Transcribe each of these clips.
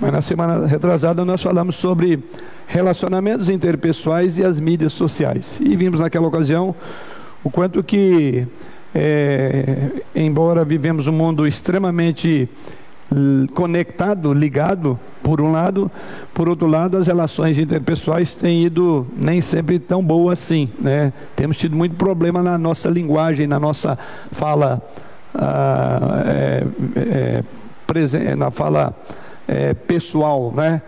Mas na semana retrasada nós falamos sobre relacionamentos interpessoais e as mídias sociais. E vimos naquela ocasião o quanto que, é, embora vivemos um mundo extremamente conectado, ligado, por um lado, por outro lado, as relações interpessoais têm ido nem sempre tão boas assim, né? Temos tido muito problema na nossa linguagem, na nossa fala, ah, é, é, na fala é, pessoal, né?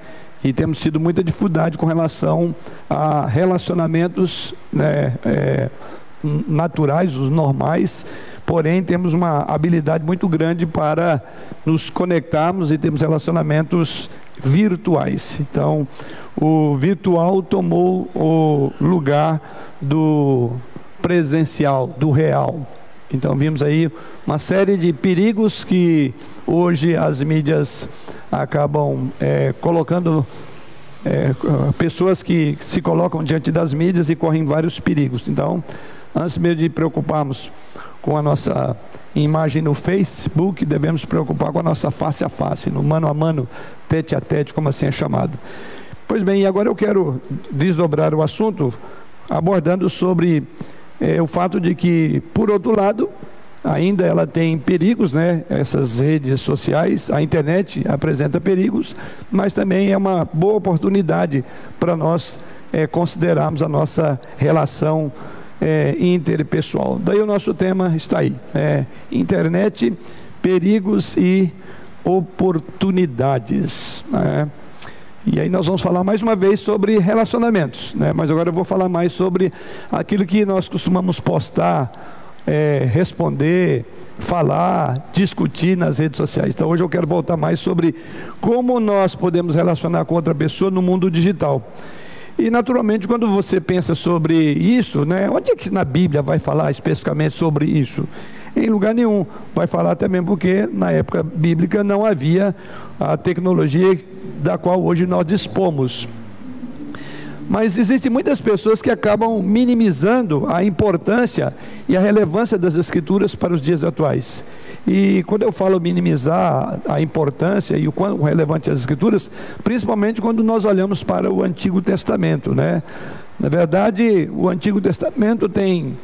E temos tido muita dificuldade com relação a relacionamentos né, é, naturais, os normais, porém temos uma habilidade muito grande para nos conectarmos e termos relacionamentos virtuais. Então, o virtual tomou o lugar do presencial, do real. Então vimos aí uma série de perigos que hoje as mídias acabam é, colocando é, pessoas que se colocam diante das mídias e correm vários perigos. Então, antes mesmo de preocuparmos com a nossa imagem no Facebook, devemos preocupar com a nossa face a face, no mano a mano, tete a tete, como assim é chamado. Pois bem, agora eu quero desdobrar o assunto abordando sobre é, o fato de que, por outro lado, ainda ela tem perigos, né? Essas redes sociais, a internet apresenta perigos, mas também é uma boa oportunidade para nós é, considerarmos a nossa relação é, interpessoal. Daí o nosso tema está aí: é, internet, perigos e oportunidades. Né? E aí nós vamos falar mais uma vez sobre relacionamentos, né? mas agora eu vou falar mais sobre aquilo que nós costumamos postar, é, responder, falar, discutir nas redes sociais. Então hoje eu quero voltar mais sobre como nós podemos relacionar com outra pessoa no mundo digital. E naturalmente, quando você pensa sobre isso, né, onde é que na Bíblia vai falar especificamente sobre isso? Em lugar nenhum. Vai falar também porque na época bíblica não havia a tecnologia da qual hoje nós dispomos. Mas existem muitas pessoas que acabam minimizando a importância e a relevância das Escrituras para os dias atuais. E quando eu falo minimizar a importância e o quão relevante as Escrituras, principalmente quando nós olhamos para o Antigo Testamento, né? Na verdade, o Antigo Testamento tem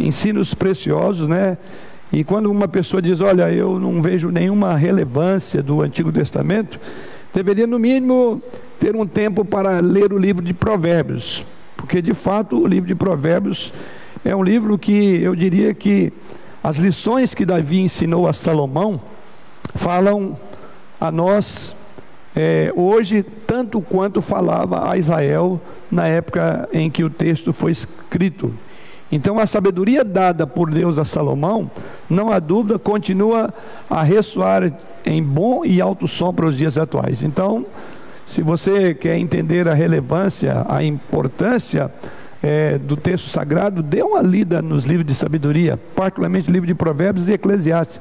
ensinos preciosos, né? E quando uma pessoa diz, olha, eu não vejo nenhuma relevância do Antigo Testamento, deveria no mínimo ter um tempo para ler o livro de Provérbios, porque de fato o livro de Provérbios é um livro que eu diria que as lições que Davi ensinou a Salomão falam a nós é, hoje tanto quanto falava a Israel na época em que o texto foi escrito. Então, a sabedoria dada por Deus a Salomão, não há dúvida, continua a ressoar em bom e alto som para os dias atuais. Então, se você quer entender a relevância, a importância é, do texto sagrado, dê uma lida nos livros de sabedoria, particularmente o livro de Provérbios e Eclesiastes,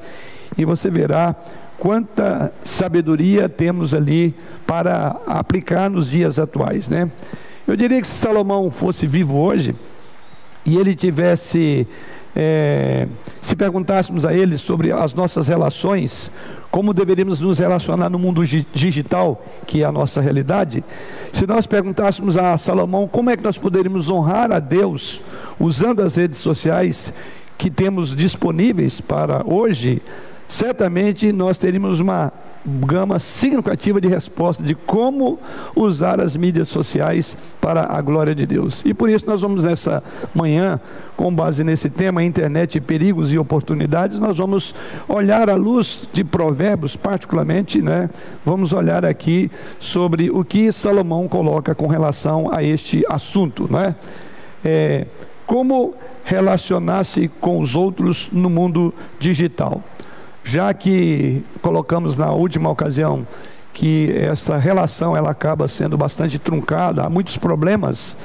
e você verá quanta sabedoria temos ali para aplicar nos dias atuais, né? Eu diria que se Salomão fosse vivo hoje, e ele tivesse, é, se perguntássemos a ele sobre as nossas relações, como deveríamos nos relacionar no mundo digital, que é a nossa realidade, se nós perguntássemos a Salomão como é que nós poderíamos honrar a Deus usando as redes sociais que temos disponíveis para hoje, certamente nós teríamos uma gama significativa de resposta de como usar as mídias sociais para a glória de Deus. E por isso nós vamos nessa manhã, com base nesse tema, internet, perigos e oportunidades, nós vamos olhar à luz de Provérbios, particularmente, né? Vamos olhar aqui sobre o que Salomão coloca com relação a este assunto, né? É, como relacionar-se com os outros no mundo digital já que colocamos na última ocasião que essa relação ela acaba sendo bastante truncada, há muitos problemas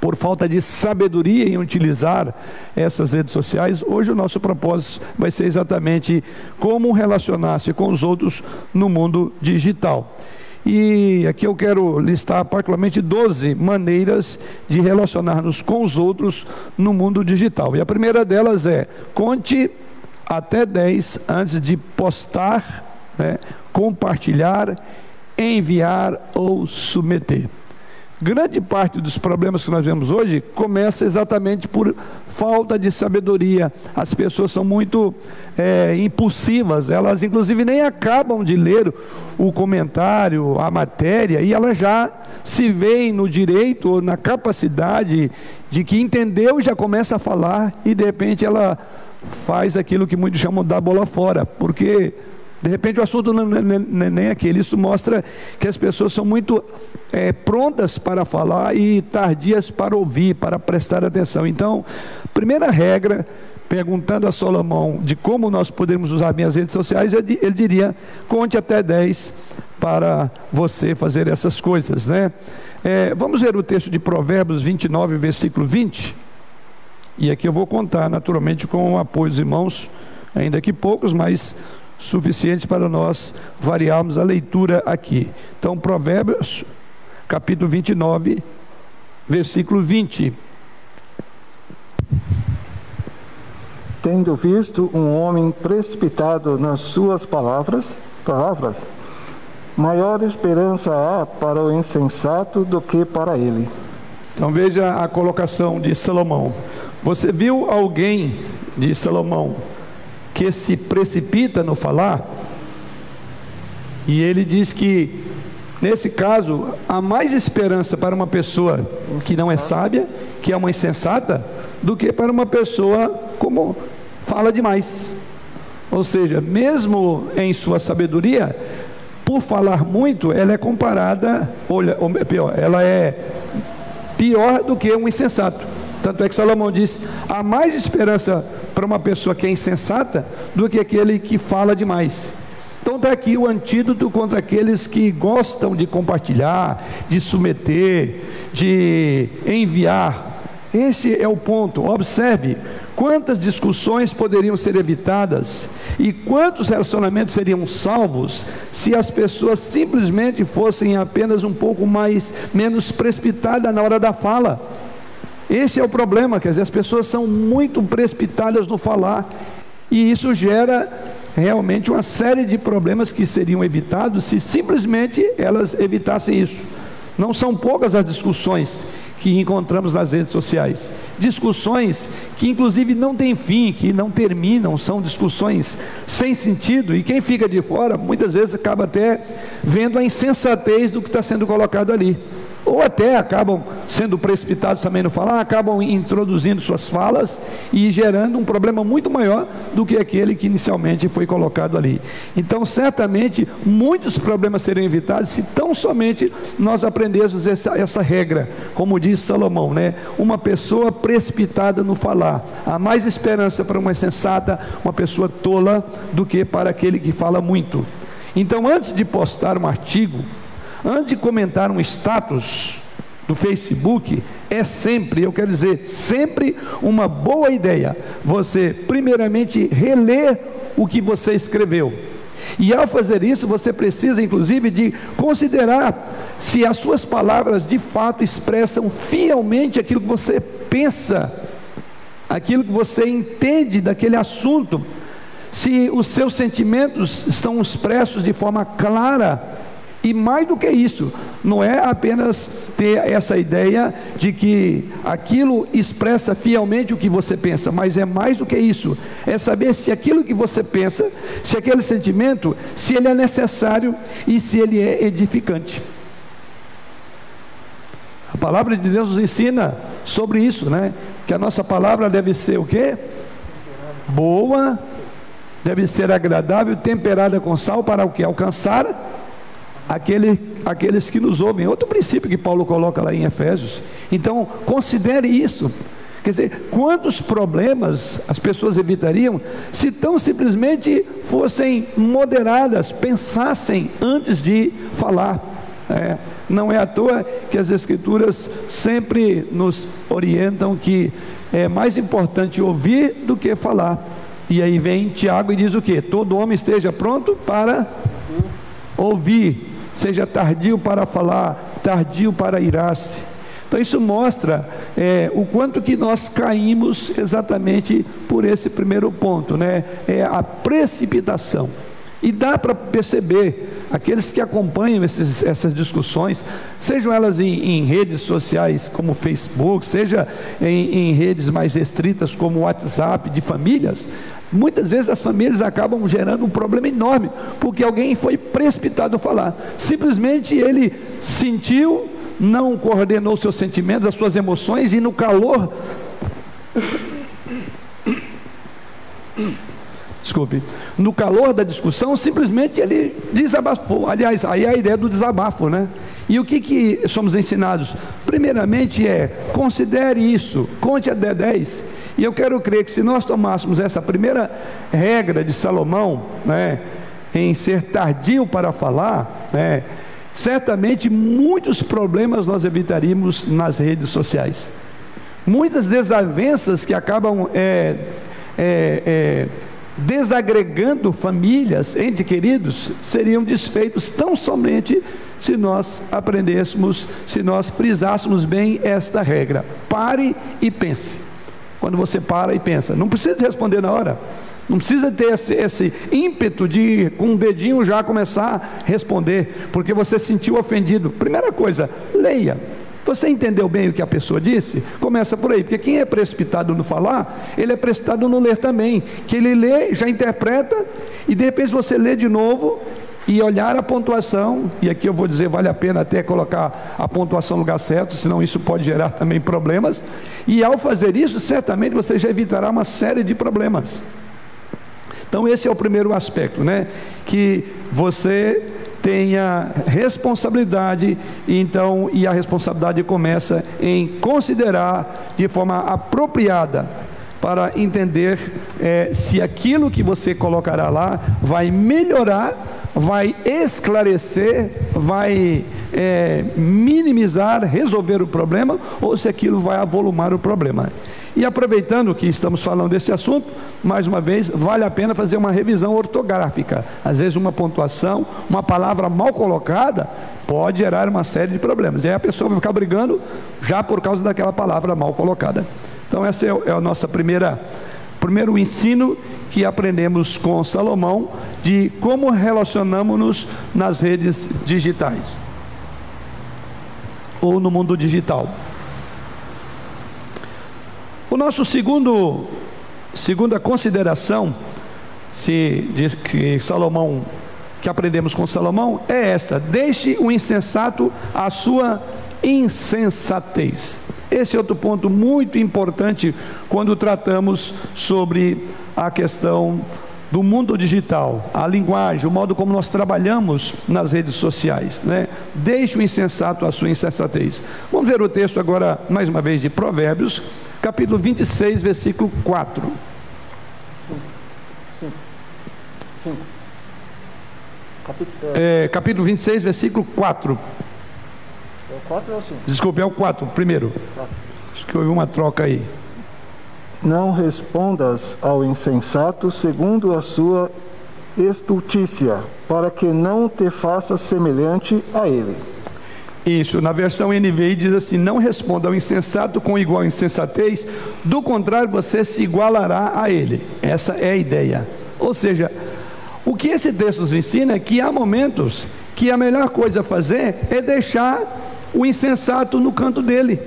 por falta de sabedoria em utilizar essas redes sociais. Hoje o nosso propósito vai ser exatamente como relacionar-se com os outros no mundo digital. E aqui eu quero listar particularmente 12 maneiras de relacionar-nos com os outros no mundo digital. E a primeira delas é: conte até 10 antes de postar, né, compartilhar enviar ou submeter. Grande parte dos problemas que nós vemos hoje começa exatamente por falta de sabedoria. As pessoas são muito é, impulsivas, elas inclusive nem acabam de ler o comentário, a matéria, e elas já se veem no direito ou na capacidade de que entendeu e já começa a falar, e de repente ela faz aquilo que muitos chamam de dar bola fora, porque de repente o assunto não é nem aquele. Isso mostra que as pessoas são muito é, prontas para falar e tardias para ouvir, para prestar atenção. Então, primeira regra, perguntando a Salomão de como nós podemos usar minhas redes sociais, ele, diria: conte até 10 para você fazer essas coisas, né? É, vamos ver o texto de Provérbios 29, versículo 20. E aqui eu vou contar, naturalmente, com o apoio dos irmãos, ainda que poucos, mas suficiente para nós variarmos a leitura aqui. Então, Provérbios, capítulo 29, versículo 20. Tendo visto um homem precipitado nas suas palavras, palavras, maior esperança há para o insensato do que para ele. Então veja a colocação de Salomão. Você viu alguém de Salomão que se precipita no falar, e ele diz que, nesse caso, há mais esperança para uma pessoa que não é sábia, que é uma insensata, do que para uma pessoa como fala demais. Ou seja, mesmo em sua sabedoria, por falar muito, ela é comparada, olha, ou pior, ela é pior do que um insensato. Tanto é que Salomão diz: há mais esperança para uma pessoa que é insensata do que aquele que fala demais. Então está aqui o antídoto contra aqueles que gostam de compartilhar, de submeter, de enviar. Esse é o ponto. Observe quantas discussões poderiam ser evitadas e quantos relacionamentos seriam salvos se as pessoas simplesmente fossem apenas um pouco mais menos precipitadas na hora da fala. Esse é o problema, quer dizer, as pessoas são muito precipitadas no falar, e isso gera realmente uma série de problemas que seriam evitados se simplesmente elas evitassem isso. Não são poucas as discussões que encontramos nas redes sociais. Discussões que, inclusive, não têm fim, que não terminam, são discussões sem sentido, e quem fica de fora muitas vezes acaba até vendo a insensatez do que está sendo colocado ali ou até acabam sendo precipitados também no falar, acabam introduzindo suas falas e gerando um problema muito maior do que aquele que inicialmente foi colocado ali. Então, certamente, muitos problemas seriam evitados se tão somente nós aprendêssemos essa, essa regra, como diz Salomão, né? Uma pessoa precipitada no falar, há mais esperança para uma sensata, uma pessoa tola, do que para aquele que fala muito. Então, antes de postar um artigo, Antes de comentar um status do Facebook, é sempre, eu quero dizer, sempre uma boa ideia você, primeiramente, reler o que você escreveu. E ao fazer isso, você precisa, inclusive, de considerar se as suas palavras de fato expressam fielmente aquilo que você pensa, aquilo que você entende daquele assunto, se os seus sentimentos estão expressos de forma clara e mais do que isso, não é apenas ter essa ideia de que aquilo expressa fielmente o que você pensa, mas é mais do que isso. É saber se aquilo que você pensa, se aquele sentimento, se ele é necessário e se ele é edificante. A palavra de Deus nos ensina sobre isso, né? Que a nossa palavra deve ser o quê? Boa, deve ser agradável, temperada com sal para o que alcançar aquele, aqueles que nos ouvem. Outro princípio que Paulo coloca lá em Efésios. Então, considere isso. Quer dizer, quantos problemas as pessoas evitariam se tão simplesmente fossem moderadas, pensassem antes de falar. É, não é à toa que as Escrituras sempre nos orientam que é mais importante ouvir do que falar. E aí vem Tiago e diz o que? Todo homem esteja pronto para ouvir seja tardio para falar, tardio para irar-se. Então isso mostra é, o quanto que nós caímos exatamente por esse primeiro ponto, né? É a precipitação. E dá para perceber aqueles que acompanham esses, essas discussões, sejam elas em, em, redes sociais como Facebook, seja em, em redes mais restritas como WhatsApp de famílias, Muitas vezes as famílias acabam gerando um problema enorme, porque alguém foi precipitado a falar. Simplesmente ele sentiu, não coordenou seus sentimentos, as suas emoções, e no calor desculpe, no calor da discussão, simplesmente ele desabafou. Aliás, aí é a ideia do desabafo, né? E o que, que somos ensinados? Primeiramente é, considere isso, conte até 10. E eu quero crer que se nós tomássemos essa primeira regra de Salomão, né, em ser tardio para falar, né, certamente muitos problemas nós evitaríamos nas redes sociais. Muitas desavenças que acabam é, é, é, desagregando famílias, entes queridos, seriam desfeitos tão somente se nós aprendêssemos, se nós frisássemos bem esta regra. Pare e pense. Quando você para e pensa, não precisa responder na hora. Não precisa ter esse, esse, ímpeto de, com um dedinho, já começar a responder, porque você se sentiu ofendido. Primeira coisa, leia. Você entendeu bem o que a pessoa disse? Começa por aí, porque quem é precipitado no falar, ele é precipitado no ler também. Que ele lê, já interpreta, e de repente você lê de novo e olhar a pontuação, e aqui eu vou dizer, vale a pena até colocar a pontuação no lugar certo, senão isso pode gerar também problemas. E ao fazer isso, certamente você já evitará uma série de problemas. Então esse é o primeiro aspecto, né? Que você tenha responsabilidade, então, e a responsabilidade começa em considerar de forma apropriada para entender é, se aquilo que você colocará lá vai melhorar, vai esclarecer, vai é, minimizar, resolver o problema, ou se aquilo vai avolumar o problema. E aproveitando que estamos falando desse assunto, mais uma vez, vale a pena fazer uma revisão ortográfica. Às vezes, uma pontuação, uma palavra mal colocada, pode gerar uma série de problemas. E aí a pessoa vai ficar brigando já por causa daquela palavra mal colocada. Então, essa é, é a nossa primeira primeiro ensino que aprendemos com Salomão de como relacionamos-nos nas redes digitais ou no mundo digital. O nosso segundo, segunda consideração, se diz que Salomão, que aprendemos com Salomão, é essa: deixe o insensato a sua insensatez. Esse é outro ponto muito importante quando tratamos sobre a questão do mundo digital, a linguagem, o modo como nós trabalhamos nas redes sociais. Né? Deixe o insensato a sua insensatez. Vamos ver o texto agora, mais uma vez, de Provérbios, capítulo 26, versículo 4. 5. 5. É, capítulo 26, versículo 4. É o 4 ou 5? Desculpe, é o 4, primeiro. 4. Acho que houve uma troca aí. Não respondas ao insensato segundo a sua estultícia, para que não te faça semelhante a ele. Isso, na versão NVI diz assim: não responda ao insensato com igual insensatez, do contrário, você se igualará a ele. Essa é a ideia. Ou seja, o que esse texto nos ensina é que há momentos que a melhor coisa a fazer é deixar o insensato no canto dele,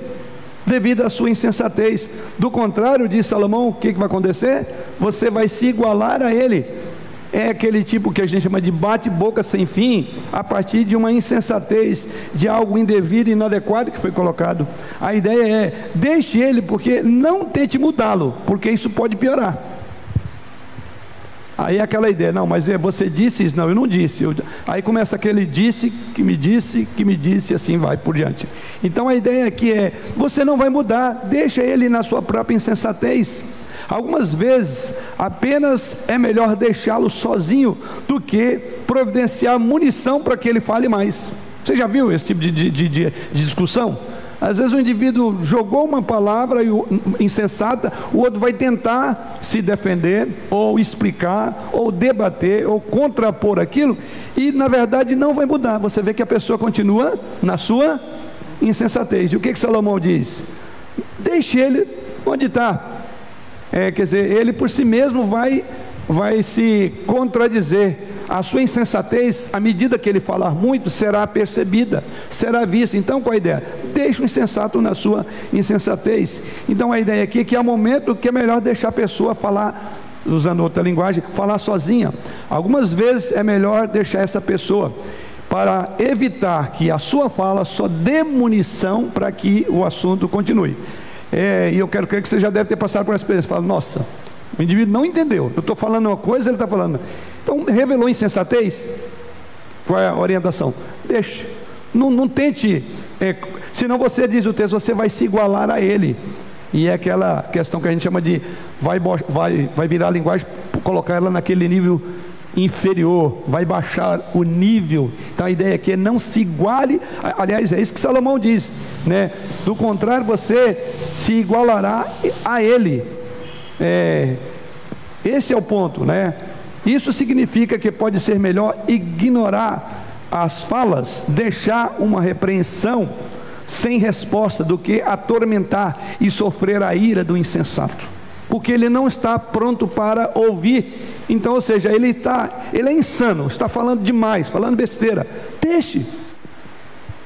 devido à sua insensatez. Do contrário, diz Salomão, o que, que vai acontecer? Você vai se igualar a ele é aquele tipo que a gente chama de bate-boca sem fim, a partir de uma insensatez, de algo indevido e inadequado que foi colocado. A ideia é: deixe ele, porque não tente mudá-lo, porque isso pode piorar. Aí é aquela ideia, não, mas é, você disse isso, não, eu não disse. Eu, aí começa aquele disse, que me disse, que me disse, assim vai por diante. Então a ideia aqui é: você não vai mudar, deixa ele na sua própria insensatez. Algumas vezes apenas é melhor deixá-lo sozinho do que providenciar munição para que ele fale mais. Você já viu esse tipo de, de, de, de discussão? Às vezes o indivíduo jogou uma palavra insensata, o outro vai tentar se defender, ou explicar, ou debater, ou contrapor aquilo, e na verdade não vai mudar. Você vê que a pessoa continua na sua insensatez. E o que, que Salomão diz? Deixe ele onde está. É, quer dizer, ele por si mesmo vai, vai se contradizer. A sua insensatez, à medida que ele falar muito, será percebida, será vista. Então, qual a ideia? Deixe o insensato na sua insensatez. Então, a ideia aqui é que há momento que é melhor deixar a pessoa falar, usando outra linguagem, falar sozinha. Algumas vezes é melhor deixar essa pessoa para evitar que a sua fala só dê munição para que o assunto continue. É, e eu quero crer que você já deve ter passado por essa experiência. Fala, nossa, o indivíduo não entendeu. Eu estou falando uma coisa, ele está falando. Então, revelou insensatez? Qual é a orientação? Deixe. Não, não tente. É, senão você diz o texto, você vai se igualar a ele. E é aquela questão que a gente chama de vai, vai, vai virar a linguagem, colocar ela naquele nível inferior, vai baixar o nível. Então a ideia aqui é não se iguale, aliás, é isso que Salomão diz, né? Do contrário, você se igualará a ele. É, esse é o ponto, né? Isso significa que pode ser melhor ignorar as falas, deixar uma repreensão sem resposta do que atormentar e sofrer a ira do insensato, porque ele não está pronto para ouvir. Então, ou seja, ele está, ele é insano, está falando demais, falando besteira. Deixe.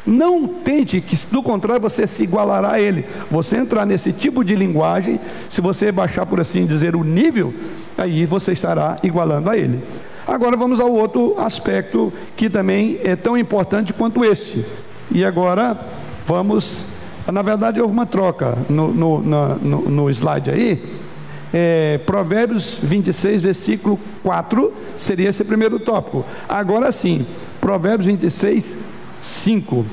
Não tente que, do contrário, você se igualará a ele. Você entrar nesse tipo de linguagem, se você baixar, por assim dizer, o nível, aí você estará igualando a ele. Agora vamos ao outro aspecto que também é tão importante quanto este. E agora vamos. Na verdade, houve uma troca no, no, no, no slide aí. É, Provérbios 26, versículo 4, seria esse primeiro tópico. Agora sim, Provérbios 26, 5.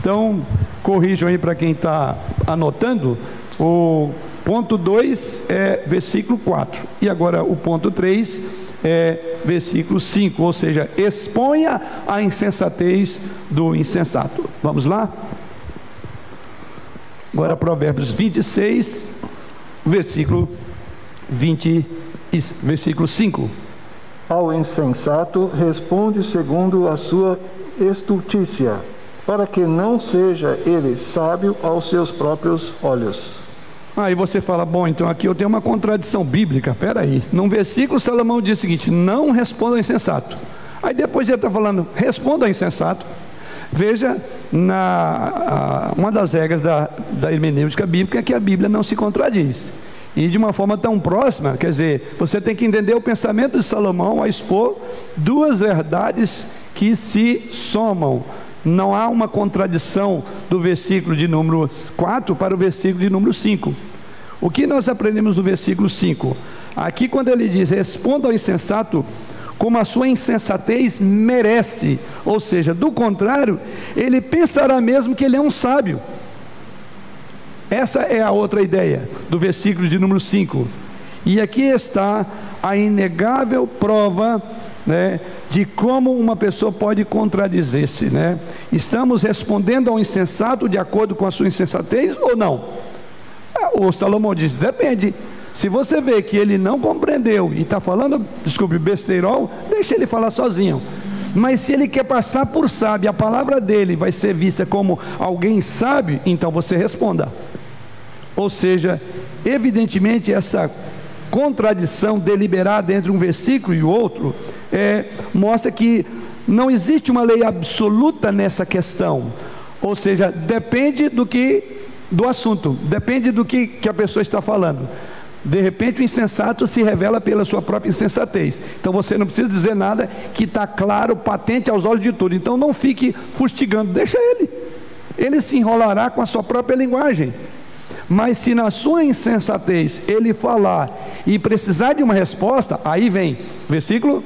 Então, corrijam aí para quem está anotando. O ponto 2 é versículo 4. E agora o ponto 3 é versículo 5. Ou seja, exponha a insensatez do insensato. Vamos lá? Agora, Provérbios 26, versículo 20, versículo 5. Ao insensato responde segundo a sua estultícia, para que não seja ele sábio aos seus próprios olhos. Aí você fala, bom, então aqui eu tenho uma contradição bíblica, peraí. Num versículo, Salomão diz o seguinte: não responda insensato. Aí depois ele está falando, responda insensato. Veja, na, a, uma das regras da, da hermenêutica bíblica é que a Bíblia não se contradiz. E de uma forma tão próxima, quer dizer, você tem que entender o pensamento de Salomão a expor duas verdades que se somam. Não há uma contradição do versículo de número 4 para o versículo de número 5. O que nós aprendemos no versículo 5? Aqui, quando ele diz: Responda ao insensato como a sua insensatez merece, ou seja, do contrário, ele pensará mesmo que ele é um sábio. Essa é a outra ideia do versículo de número 5. E aqui está a inegável prova né, de como uma pessoa pode contradizer-se. Né? Estamos respondendo ao insensato de acordo com a sua insensatez ou não? Ah, o Salomão diz: depende. Se você vê que ele não compreendeu e está falando, desculpe, besteirol, deixa ele falar sozinho. Mas se ele quer passar por sábio, a palavra dele vai ser vista como alguém sábio, então você responda. Ou seja, evidentemente essa contradição deliberada entre um versículo e o outro é, mostra que não existe uma lei absoluta nessa questão. Ou seja, depende do que do assunto, depende do que, que a pessoa está falando. De repente o insensato se revela pela sua própria insensatez. Então você não precisa dizer nada que está claro, patente aos olhos de todos. Então não fique fustigando, deixa ele. Ele se enrolará com a sua própria linguagem. Mas se na sua insensatez ele falar e precisar de uma resposta, aí vem, versículo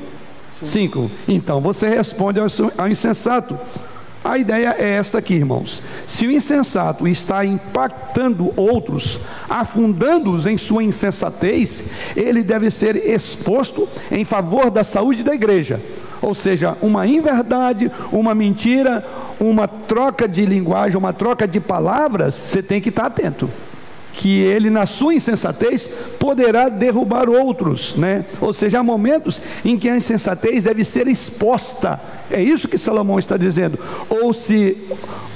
5. Então você responde ao, ao insensato. A ideia é esta aqui, irmãos. Se o insensato está impactando outros, afundando-os em sua insensatez, ele deve ser exposto em favor da saúde da igreja. Ou seja, uma inverdade, uma mentira, uma troca de linguagem, uma troca de palavras, você tem que estar atento que ele, na sua insensatez, poderá derrubar outros, né? Ou seja, há momentos em que a insensatez deve ser exposta. É isso que Salomão está dizendo. Ou se,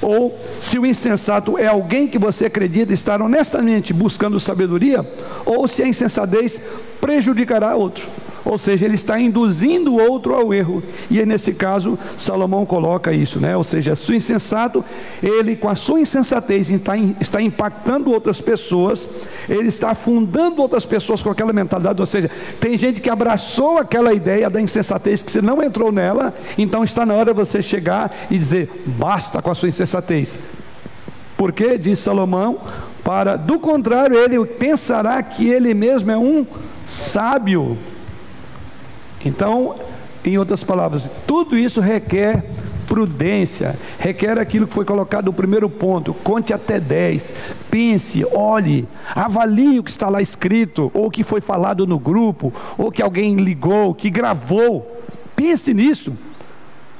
ou se o insensato é alguém que você acredita estar honestamente buscando sabedoria, ou se a insensatez prejudicará outro. Ou seja, ele está induzindo o outro ao erro. E nesse caso, Salomão coloca isso, né? Ou seja, o insensato, ele com a sua insensatez está, está impactando outras pessoas, ele está afundando outras pessoas com aquela mentalidade. Ou seja, tem gente que abraçou aquela ideia da insensatez, que você não entrou nela, então está na hora de você chegar e dizer: basta com a sua insensatez. Porque, diz Salomão, para do contrário, ele pensará que ele mesmo é um sábio. Então, em outras palavras, tudo isso requer prudência, requer aquilo que foi colocado no primeiro ponto, conte até 10, pense, olhe, avalie o que está lá escrito, ou que foi falado no grupo, ou que alguém ligou, que gravou, pense nisso.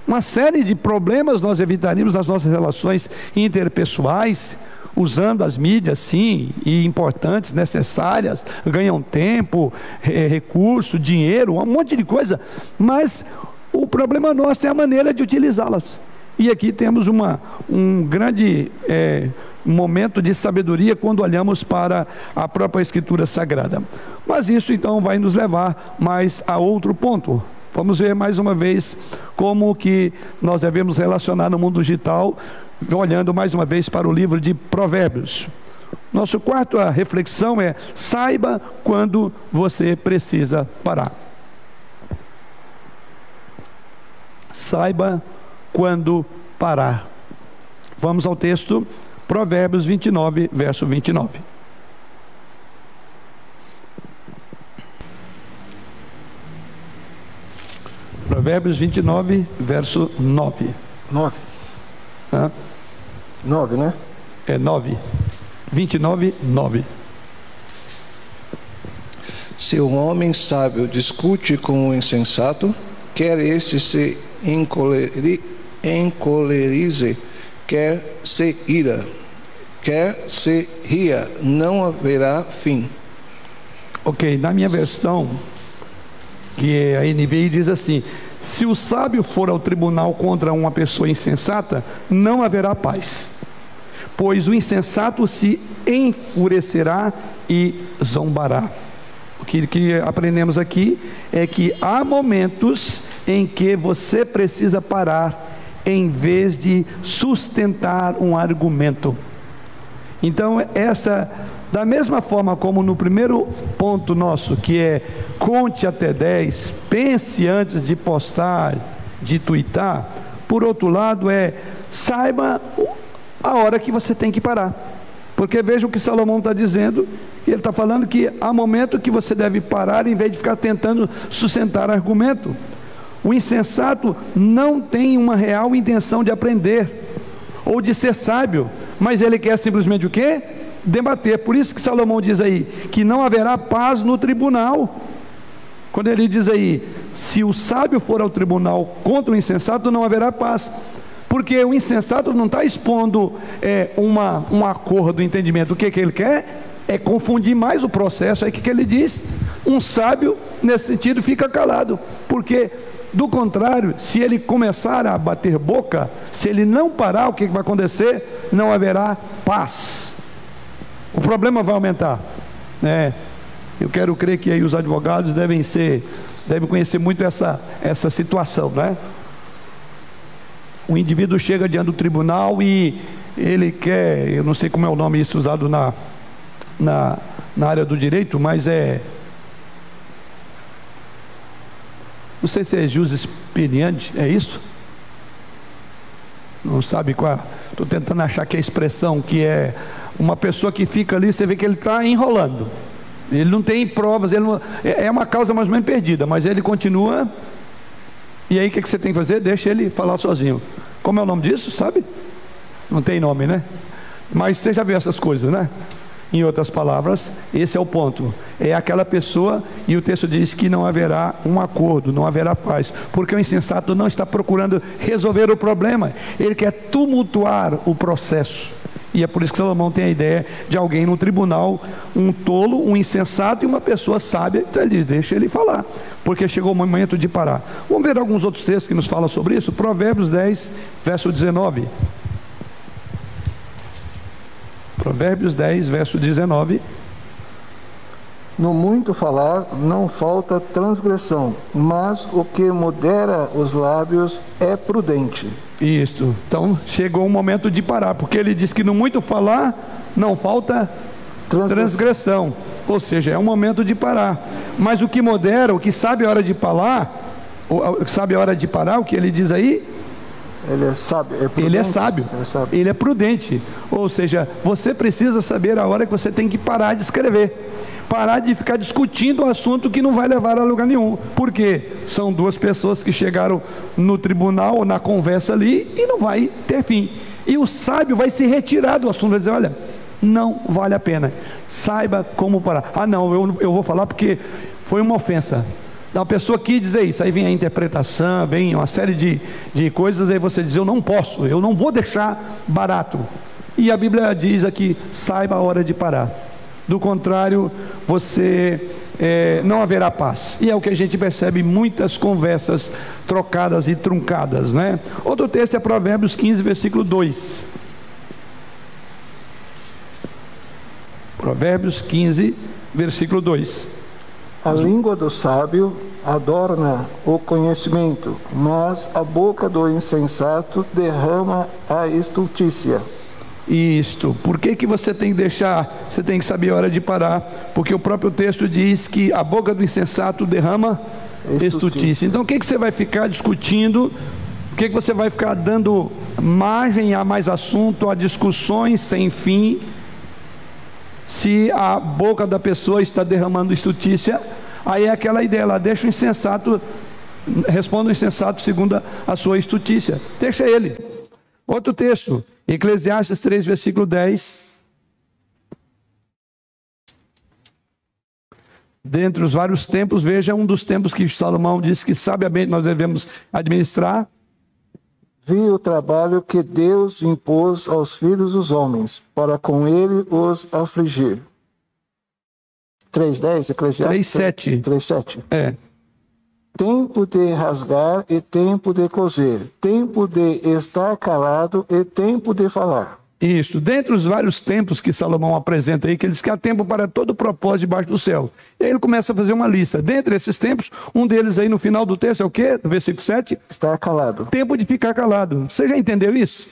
Uma série de problemas nós evitaríamos nas nossas relações interpessoais, usando as mídias, sim, e importantes, necessárias, ganham tempo, recurso, dinheiro, um monte de coisa, mas o problema nosso é a maneira de utilizá-las. E aqui temos uma, um grande é, momento de sabedoria quando olhamos para a própria Escritura Sagrada. Mas isso então vai nos levar mais a outro ponto. Vamos ver mais uma vez como que nós devemos relacionar no mundo digital olhando mais uma vez para o livro de Provérbios. Nosso quarto a reflexão é: saiba quando você precisa parar. Saiba quando parar. Vamos ao texto, Provérbios 29, verso 29. Provérbios 29, verso 9. 9. Hã? 9, né? É 9. 29, 9. Se um homem sábio discute com o insensato, quer este se encoleri, encolerize, quer se ira, quer se ria, não haverá fim. Ok, na minha versão, que é a NVI diz assim: se o sábio for ao tribunal contra uma pessoa insensata, não haverá paz, pois o insensato se enfurecerá e zombará. O que, que aprendemos aqui é que há momentos em que você precisa parar em vez de sustentar um argumento. Então, essa da mesma forma como no primeiro ponto nosso, que é conte até 10, pense antes de postar, de twittar, por outro lado é saiba a hora que você tem que parar. Porque veja o que Salomão está dizendo, ele está falando que há momento que você deve parar em vez de ficar tentando sustentar argumento. O insensato não tem uma real intenção de aprender ou de ser sábio, mas ele quer simplesmente o quê? Debater. Por isso que Salomão diz aí que não haverá paz no tribunal. Quando ele diz aí, se o sábio for ao tribunal contra o insensato, não haverá paz. Porque o insensato não está expondo é, uma, um acordo, um entendimento. O que, que ele quer? É confundir mais o processo. Aí o que, que ele diz? Um sábio, nesse sentido, fica calado. Porque, do contrário, se ele começar a bater boca, se ele não parar, o que, que vai acontecer? Não haverá paz o problema vai aumentar. Né? Eu quero crer que aí os advogados devem ser, devem conhecer muito essa, essa situação, né? O indivíduo chega diante do tribunal e ele quer, eu não sei como é o nome isso usado na, na, na área do direito, mas é. Não sei se é jus experiente, é isso? Não sabe qual? Estou tentando achar que é a expressão que é uma pessoa que fica ali, você vê que ele está enrolando. Ele não tem provas, ele não, é, é uma causa mais ou menos perdida, mas ele continua. E aí o que, que você tem que fazer? Deixa ele falar sozinho. Como é o nome disso, sabe? Não tem nome, né? Mas você já viu essas coisas, né? Em outras palavras, esse é o ponto. É aquela pessoa, e o texto diz que não haverá um acordo, não haverá paz, porque o insensato não está procurando resolver o problema, ele quer tumultuar o processo. E é por isso que Salomão tem a ideia de alguém no tribunal, um tolo, um insensato e uma pessoa sábia. Então ele diz: deixa ele falar, porque chegou o momento de parar. Vamos ver alguns outros textos que nos falam sobre isso. Provérbios 10, verso 19. Provérbios 10, verso 19. No muito falar não falta transgressão, mas o que modera os lábios é prudente. Isto. Então chegou o momento de parar, porque ele diz que no muito falar não falta transgressão. transgressão. Ou seja, é um momento de parar. Mas o que modera, o que sabe a hora de falar, sabe a hora de parar, o que ele diz aí? Ele é sábio. É ele é sábio. Ele é sábio. Ele é prudente. Ou seja, você precisa saber a hora que você tem que parar de escrever. Parar de ficar discutindo um assunto que não vai levar a lugar nenhum. Porque são duas pessoas que chegaram no tribunal ou na conversa ali e não vai ter fim. E o sábio vai se retirar do assunto, vai dizer: olha, não vale a pena. Saiba como parar. Ah, não, eu, eu vou falar porque foi uma ofensa da pessoa que dizer isso, aí vem a interpretação, vem uma série de, de coisas, aí você diz, eu não posso, eu não vou deixar barato. E a Bíblia diz aqui, saiba a hora de parar. Do contrário, você é, não haverá paz. E é o que a gente percebe muitas conversas trocadas e truncadas, né? Outro texto é Provérbios 15, versículo 2. Provérbios 15, versículo 2. A língua do sábio adorna o conhecimento, mas a boca do insensato derrama a estultícia. Isto. Por que, que você tem que deixar? Você tem que saber a hora de parar, porque o próprio texto diz que a boca do insensato derrama estultícia. estultícia. Então, o que, que você vai ficar discutindo? O que, que você vai ficar dando margem a mais assunto, a discussões sem fim? Se a boca da pessoa está derramando estutícia, aí é aquela ideia lá, deixa o insensato, responda o insensato segundo a sua estutícia, deixa ele. Outro texto, Eclesiastes 3, versículo 10. Dentre os vários tempos, veja um dos tempos que Salomão disse que sabiamente nós devemos administrar, vi o trabalho que Deus impôs aos filhos dos homens, para com ele os afligir. 3.10, Eclesiastes 3.7. 3.7. É. Tempo de rasgar e tempo de coser, tempo de estar calado e tempo de falar. Isso, dentre os vários tempos que Salomão apresenta aí, que ele diz que há tempo para todo propósito debaixo do céu. E aí ele começa a fazer uma lista. Dentre esses tempos, um deles aí no final do texto é o quê? No versículo 7? Estar calado. Tempo de ficar calado. Você já entendeu isso?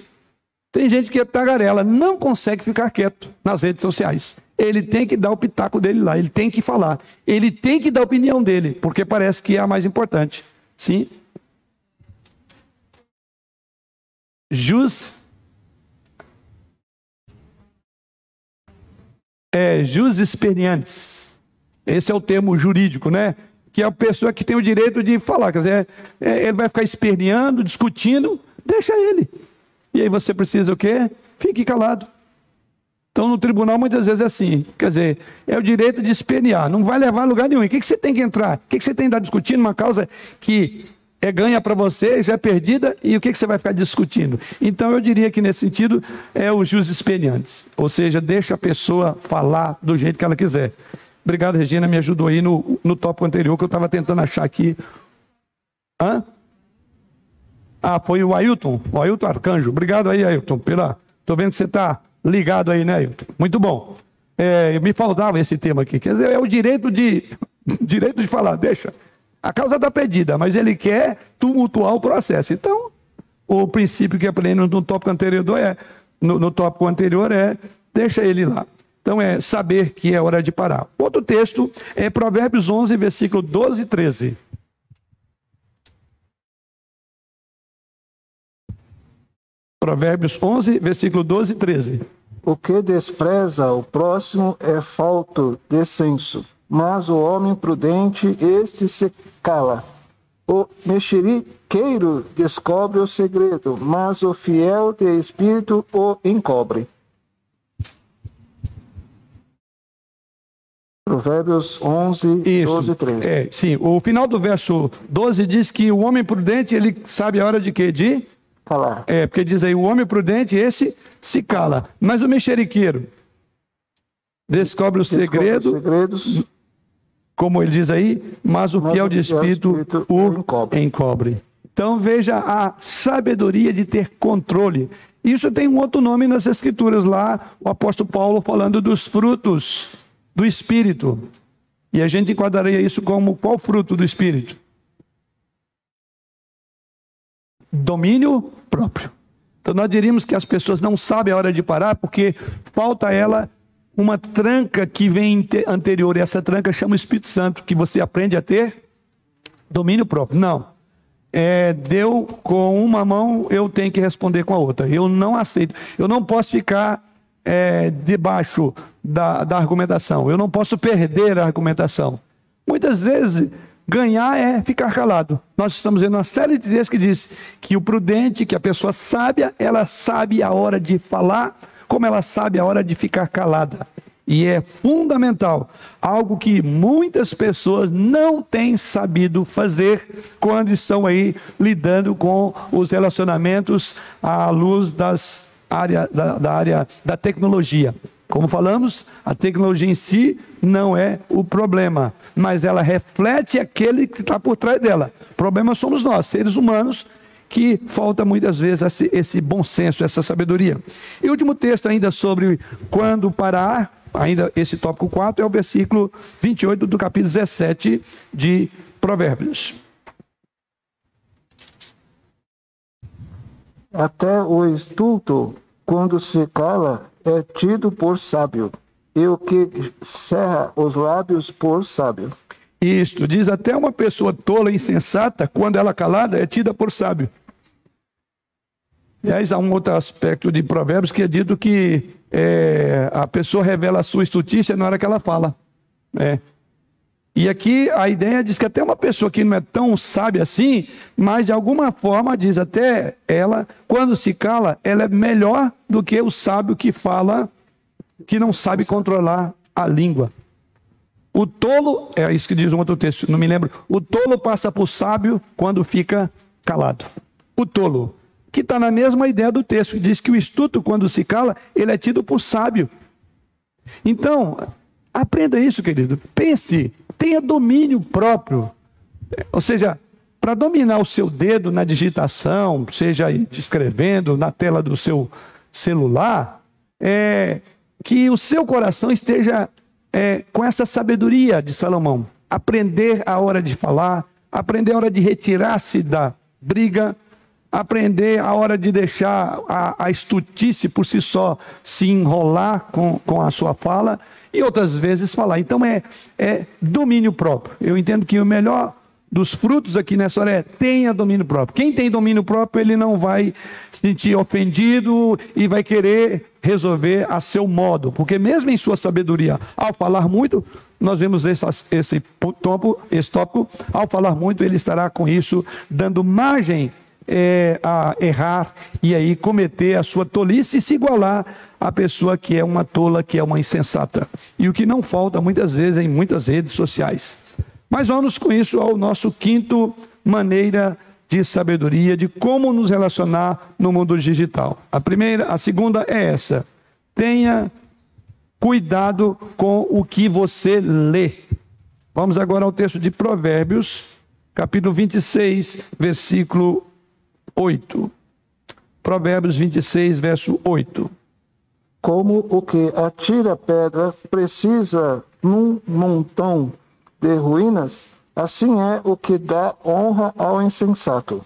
Tem gente que é tagarela, não consegue ficar quieto nas redes sociais. Ele tem que dar o pitaco dele lá, ele tem que falar. Ele tem que dar a opinião dele, porque parece que é a mais importante. Sim? Jus é, experientes. Esse é o termo jurídico, né? Que é a pessoa que tem o direito de falar. Quer dizer, é, ele vai ficar esperneando, discutindo, deixa ele. E aí você precisa o quê? Fique calado. Então, no tribunal, muitas vezes é assim. Quer dizer, é o direito de espernear, não vai levar a lugar nenhum. O que, que você tem que entrar? O que, que você tem que estar discutindo? Uma causa que é ganha para você, já é perdida, e o que, que você vai ficar discutindo? Então eu diria que nesse sentido é o jus experientes, ou seja, deixa a pessoa falar do jeito que ela quiser. Obrigado, Regina, me ajudou aí no, no tópico anterior que eu estava tentando achar aqui. Hã? Ah, foi o Ailton, o Ailton Arcanjo. Obrigado aí, Ailton, pela. Estou vendo que você está ligado aí, né, Ailton? Muito bom. É, me faltava esse tema aqui. Quer dizer, é o direito de, direito de falar, deixa. A causa está pedida, mas ele quer tumultuar o processo. Então, o princípio que aprendemos no tópico anterior é, no, no tópico anterior é, deixa ele lá. Então é saber que é hora de parar. Outro texto é Provérbios 11, versículo 12 e 13. Provérbios 11, versículo 12 e 13. O que despreza o próximo é falto de senso mas o homem prudente, este se cala. O mexeriqueiro descobre o segredo, mas o fiel de espírito o encobre. Provérbios 11, Isso. 12 e 13. É, sim, o final do verso 12 diz que o homem prudente, ele sabe a hora de quê? De calar. É, porque diz aí, o homem prudente, esse se cala. Mas o mexeriqueiro descobre o descobre segredo, segredos como ele diz aí, mas o é o de espírito, espírito o encobre. encobre. Então veja a sabedoria de ter controle. Isso tem um outro nome nas escrituras lá, o apóstolo Paulo falando dos frutos do espírito. E a gente enquadraria isso como qual fruto do Espírito? Domínio próprio. Então nós diríamos que as pessoas não sabem a hora de parar porque falta ela uma tranca que vem anterior. E essa tranca chama o Espírito Santo, que você aprende a ter domínio próprio. Não. É, deu com uma mão, eu tenho que responder com a outra. Eu não aceito. Eu não posso ficar é, debaixo da, da argumentação. Eu não posso perder a argumentação. Muitas vezes Ganhar é ficar calado. Nós estamos vendo uma série de textos que diz que o prudente, que a pessoa sábia, ela sabe a hora de falar, como ela sabe a hora de ficar calada. E é fundamental, algo que muitas pessoas não têm sabido fazer quando estão aí lidando com os relacionamentos à luz das área, da, da área da tecnologia. Como falamos, a tecnologia em si não é o problema, mas ela reflete aquele que está por trás dela. O problema somos nós, seres humanos, que falta muitas vezes esse, bom senso, essa sabedoria. E último texto ainda sobre quando parar, ainda esse tópico 4, é o versículo 28 do capítulo 17 de Provérbios. Até o estulto, quando se cala, é tido por sábio, e o que cerra os lábios por sábio. Isto, diz até uma pessoa tola e insensata, quando ela calada, é tida por sábio. Aliás, há um outro aspecto de Provérbios que é dito que é, a pessoa revela a sua estutícia na hora que ela fala. É. E aqui a ideia diz que até uma pessoa que não é tão sábia assim, mas de alguma forma diz até ela, quando se cala, ela é melhor do que o sábio que fala, que não sabe controlar a língua. O tolo, é isso que diz um outro texto, não me lembro. O tolo passa por sábio quando fica calado. O tolo, que está na mesma ideia do texto, que diz que o estuto, quando se cala, ele é tido por sábio. Então, aprenda isso, querido. Pense tenha domínio próprio. Ou seja, para dominar o seu dedo na digitação, seja escrevendo na tela do seu celular, é, que o seu coração esteja é, com essa sabedoria de Salomão. Aprender a hora de falar, aprender a hora de retirar-se da briga, aprender a hora de deixar a, a estutice por si só se enrolar com, com a sua fala e outras vezes falar. Então é, é domínio próprio. Eu entendo que o melhor dos frutos aqui nessa hora é tenha domínio próprio. Quem tem domínio próprio, ele não vai se sentir ofendido e vai querer resolver a seu modo, porque mesmo em sua sabedoria, ao falar muito, nós vemos esse, esse, tópico, esse tópico, ao falar muito, ele estará com isso dando margem é, a errar e aí cometer a sua tolice e se igualar à pessoa que é uma tola, que é uma insensata. E o que não falta muitas vezes em muitas redes sociais. Mas vamos com isso ao nosso quinto maneira de sabedoria de como nos relacionar no mundo digital. A primeira, a segunda é essa: tenha cuidado com o que você lê. Vamos agora ao texto de Provérbios, capítulo 26, versículo 8. Provérbios 26, verso 8. Como o que atira pedra precisa num montão de ruínas, assim é o que dá honra ao insensato.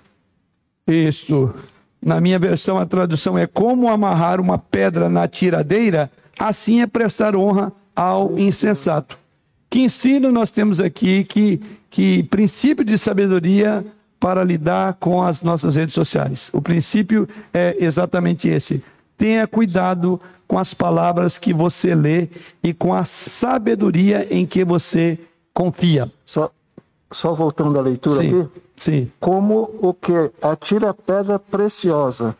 Isto, na minha versão, a tradução é como amarrar uma pedra na tiradeira, assim é prestar honra ao insensato. Que ensino nós temos aqui que, que princípio de sabedoria para lidar com as nossas redes sociais. O princípio é exatamente esse. Tenha cuidado com as palavras que você lê e com a sabedoria em que você confia. Só, só voltando à leitura sim, aqui. Sim. Como o que atira pedra preciosa.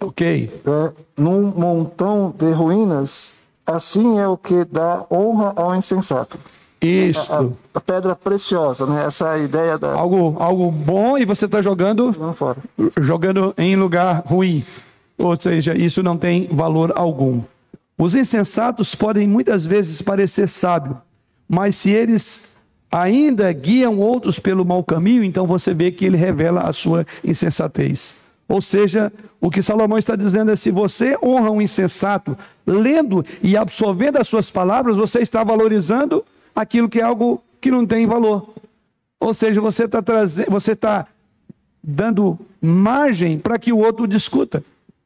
Ok. É, num montão de ruínas, assim é o que dá honra ao insensato. Isso. A, a, pedra preciosa, né? Essa é ideia da. Algo, algo bom e você está jogando. Fora. Jogando em lugar ruim. Ou seja, isso não tem valor algum. Os insensatos podem muitas vezes parecer sábios, mas se eles ainda guiam outros pelo mau caminho, então você vê que ele revela a sua insensatez. Ou seja, o que Salomão está dizendo é: se você honra um insensato, lendo e absorvendo as suas palavras, você está valorizando aquilo que é algo que não tem valor. Ou seja, você está trazendo, você está dando margem para que o outro discuta.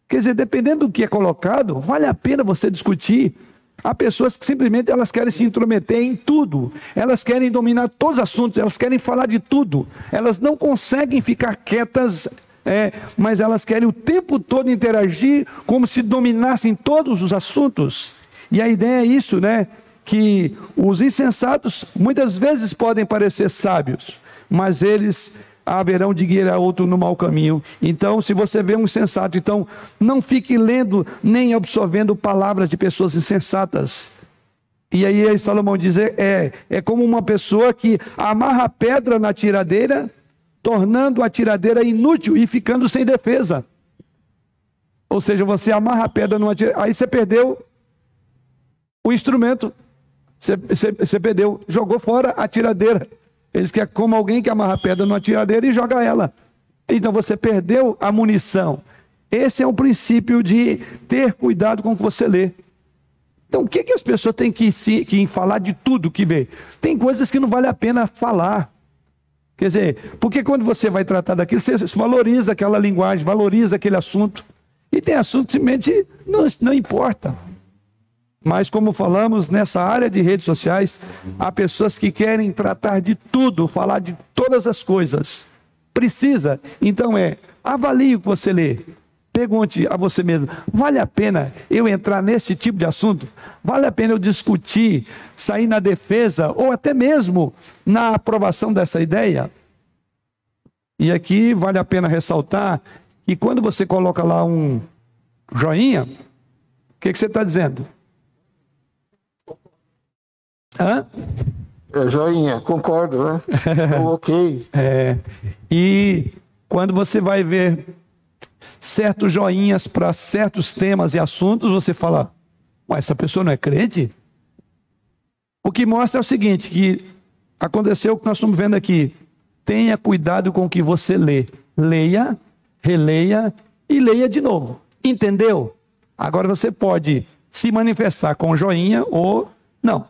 Quer dizer, dependendo do que é colocado, vale a pena você discutir. Há pessoas que simplesmente elas querem se intrometer em tudo. Elas querem dominar todos os assuntos, elas querem falar de tudo. Elas não conseguem ficar quietas, é, mas elas querem o tempo todo interagir como se dominassem todos os assuntos. E a ideia é isso, né? Que os insensatos muitas vezes podem parecer sábios, mas eles haverão de guiar outro no mau caminho. Então, se você vê um insensato, então não fique lendo nem absorvendo palavras de pessoas insensatas. E aí Salomão diz: é, é como uma pessoa que amarra pedra na tiradeira, tornando a tiradeira inútil e ficando sem defesa. Ou seja, você amarra a pedra numa tiradeira, aí você perdeu o instrumento, você, você, você perdeu, jogou fora a tiradeira. Eles querem como alguém que amarra pedra numa tiradeira e joga ela. Então você perdeu a munição. Esse é o princípio de ter cuidado com o que você lê. Então, o que, que as pessoas têm que, se, que falar de tudo que vê? Tem coisas que não vale a pena falar. Quer dizer, porque quando você vai tratar daquilo, você valoriza aquela linguagem, valoriza aquele assunto. E tem assunto que simplesmente não, não importa. Mas, como falamos, nessa área de redes sociais, há pessoas que querem tratar de tudo, falar de todas as coisas. Precisa. Então, é, avalie o que você lê. Pergunte a você mesmo: vale a pena eu entrar nesse tipo de assunto? Vale a pena eu discutir, sair na defesa ou até mesmo na aprovação dessa ideia? E aqui vale a pena ressaltar que quando você coloca lá um joinha, o que, que você está dizendo? Hã? É, joinha, concordo, né? ok. É, e quando você vai ver certos joinhas para certos temas e assuntos, você fala, Ué, essa pessoa não é crente? O que mostra é o seguinte, que aconteceu o que nós estamos vendo aqui. Tenha cuidado com o que você lê. Leia, releia e leia de novo. Entendeu? Agora você pode se manifestar com joinha ou não.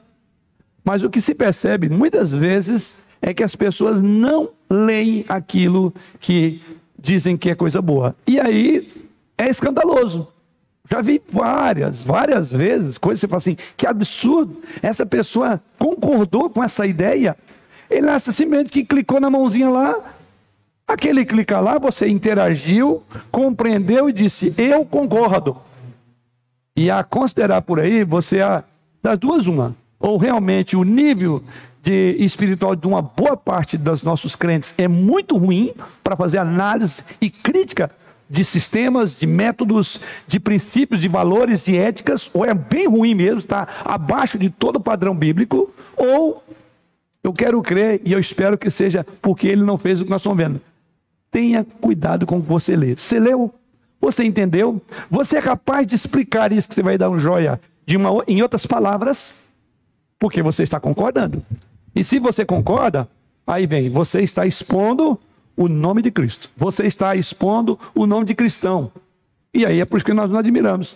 Mas o que se percebe muitas vezes é que as pessoas não leem aquilo que dizem que é coisa boa. E aí é escandaloso. Já vi várias, várias vezes coisas que você fala assim: que absurdo, essa pessoa concordou com essa ideia. Ele acha simplesmente que clicou na mãozinha lá, aquele clica lá, você interagiu, compreendeu e disse: Eu concordo. E a considerar por aí, você, das duas, uma ou realmente o nível de espiritual de uma boa parte dos nossos crentes é muito ruim para fazer análise e crítica de sistemas, de métodos, de princípios, de valores, de éticas, ou é bem ruim mesmo, está abaixo de todo o padrão bíblico, ou eu quero crer e eu espero que seja porque ele não fez o que nós estamos vendo. Tenha cuidado com o que você lê. Você leu? Você entendeu? Você é capaz de explicar isso que você vai dar um joia de uma, em outras palavras? Porque você está concordando. E se você concorda, aí vem, você está expondo o nome de Cristo. Você está expondo o nome de cristão. E aí é por isso que nós nos admiramos.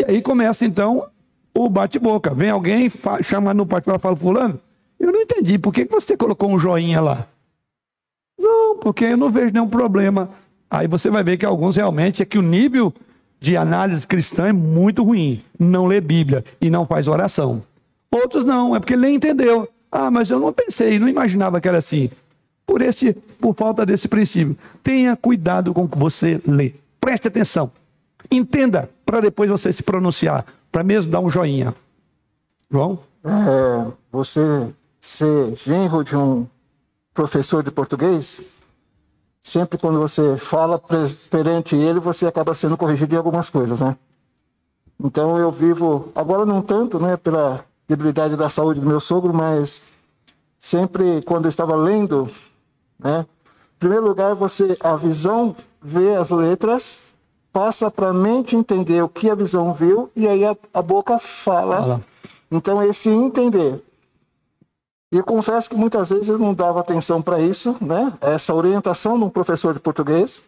E aí começa então o bate-boca. Vem alguém, chama no particular, fala, fulano, eu não entendi, por que você colocou um joinha lá? Não, porque eu não vejo nenhum problema. Aí você vai ver que alguns realmente é que o nível de análise cristã é muito ruim. Não lê Bíblia e não faz oração. Outros não, é porque nem entendeu. Ah, mas eu não pensei, não imaginava que era assim. Por esse, por falta desse princípio. Tenha cuidado com o que você lê. Preste atenção. Entenda para depois você se pronunciar, para mesmo dar um joinha. João? É, você ser genro de um professor de português, sempre quando você fala perante ele, você acaba sendo corrigido em algumas coisas, né? Então eu vivo, agora não tanto, né, pela debilidade da saúde do meu sogro, mas sempre quando eu estava lendo, né? Em primeiro lugar, você a visão vê as letras, passa para a mente entender o que a visão viu e aí a, a boca fala. fala. Então esse entender. E eu confesso que muitas vezes eu não dava atenção para isso, né? Essa orientação de um professor de português.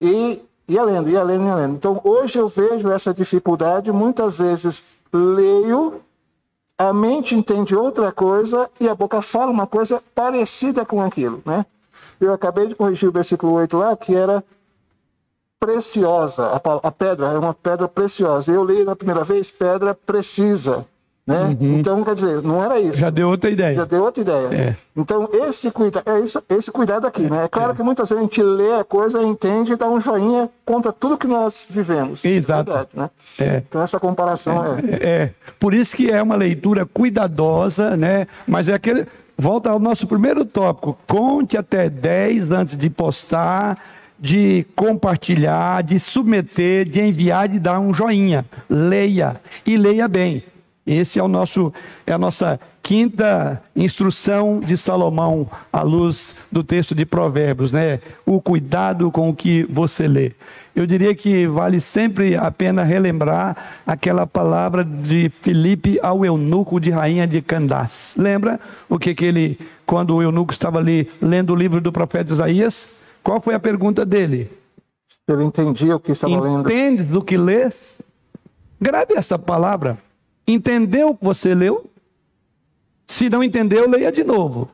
E ia lendo, ia lendo, ia lendo. Então hoje eu vejo essa dificuldade, muitas vezes leio a mente entende outra coisa e a boca fala uma coisa parecida com aquilo, né? Eu acabei de corrigir o versículo 8 lá, que era preciosa, a, pedra é uma pedra preciosa. Eu li na primeira vez pedra precisa. Né? Uhum. Então, quer dizer, não era isso. Já deu outra ideia. Já deu outra ideia. É. Então, esse, cuida, é isso, esse cuidado aqui, né? É claro é. que muitas vezes a gente lê a coisa, entende e dá um joinha contra tudo que nós vivemos. Exato. É verdade, né? É. Então, essa comparação é, é... é. Por isso que é uma leitura cuidadosa, né? Mas é aquele... Volta ao nosso primeiro tópico. Conte até 10 antes de postar de compartilhar, de submeter, de enviar, de dar um joinha. Leia e leia bem. Esse é o nosso é a nossa quinta instrução de Salomão à luz do texto de Provérbios, né? O cuidado com o que você lê. Eu diria que vale sempre a pena relembrar aquela palavra de Filipe ao eunuco de rainha de Candás. Lembra o que que ele quando o eunuco estava ali lendo o livro do profeta Isaías? Qual foi a pergunta dele? Ele entendia o que estava Entendes lendo. Entendes do que lês? Grave essa palavra. Entendeu o que você leu? Se não entendeu, leia de novo.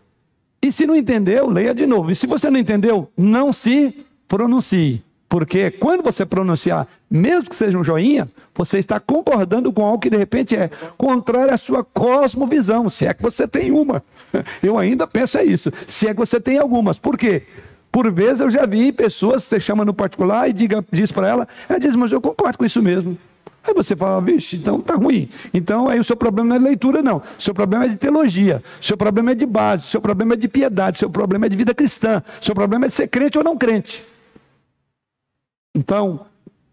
E se não entendeu, leia de novo. E se você não entendeu, não se pronuncie. Porque quando você pronunciar, mesmo que seja um joinha, você está concordando com algo que de repente é contrário à sua cosmovisão, se é que você tem uma. Eu ainda penso é isso, se é que você tem algumas. Por quê? Por vezes eu já vi pessoas, você chama no particular e diga, diz para ela, ela diz, mas eu concordo com isso mesmo. Aí você fala, vixe, então tá ruim. Então aí o seu problema não é leitura, não. O seu problema é de teologia. O seu problema é de base. O seu problema é de piedade. O seu problema é de vida cristã. O seu problema é de ser crente ou não crente. Então,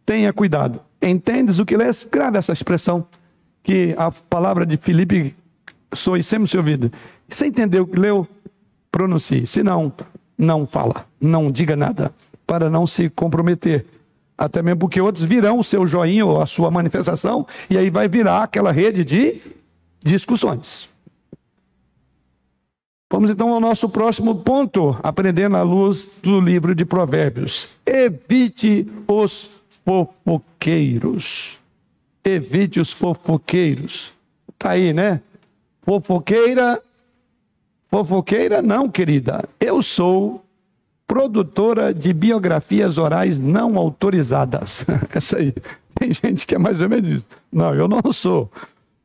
tenha cuidado. Entendes o que lês? Grave essa expressão. Que a palavra de Filipe soe sempre no seu ouvido. Se entendeu o que leu, pronuncie. Se não, não fala. Não diga nada. Para não se comprometer até mesmo porque outros virão o seu joinha ou a sua manifestação, e aí vai virar aquela rede de discussões. Vamos então ao nosso próximo ponto, aprendendo à luz do livro de Provérbios. Evite os fofoqueiros. Evite os fofoqueiros. Tá aí, né? Fofoqueira. Fofoqueira, não, querida. Eu sou produtora de biografias orais não autorizadas. Essa aí. Tem gente que é mais ou menos isso. Não, eu não sou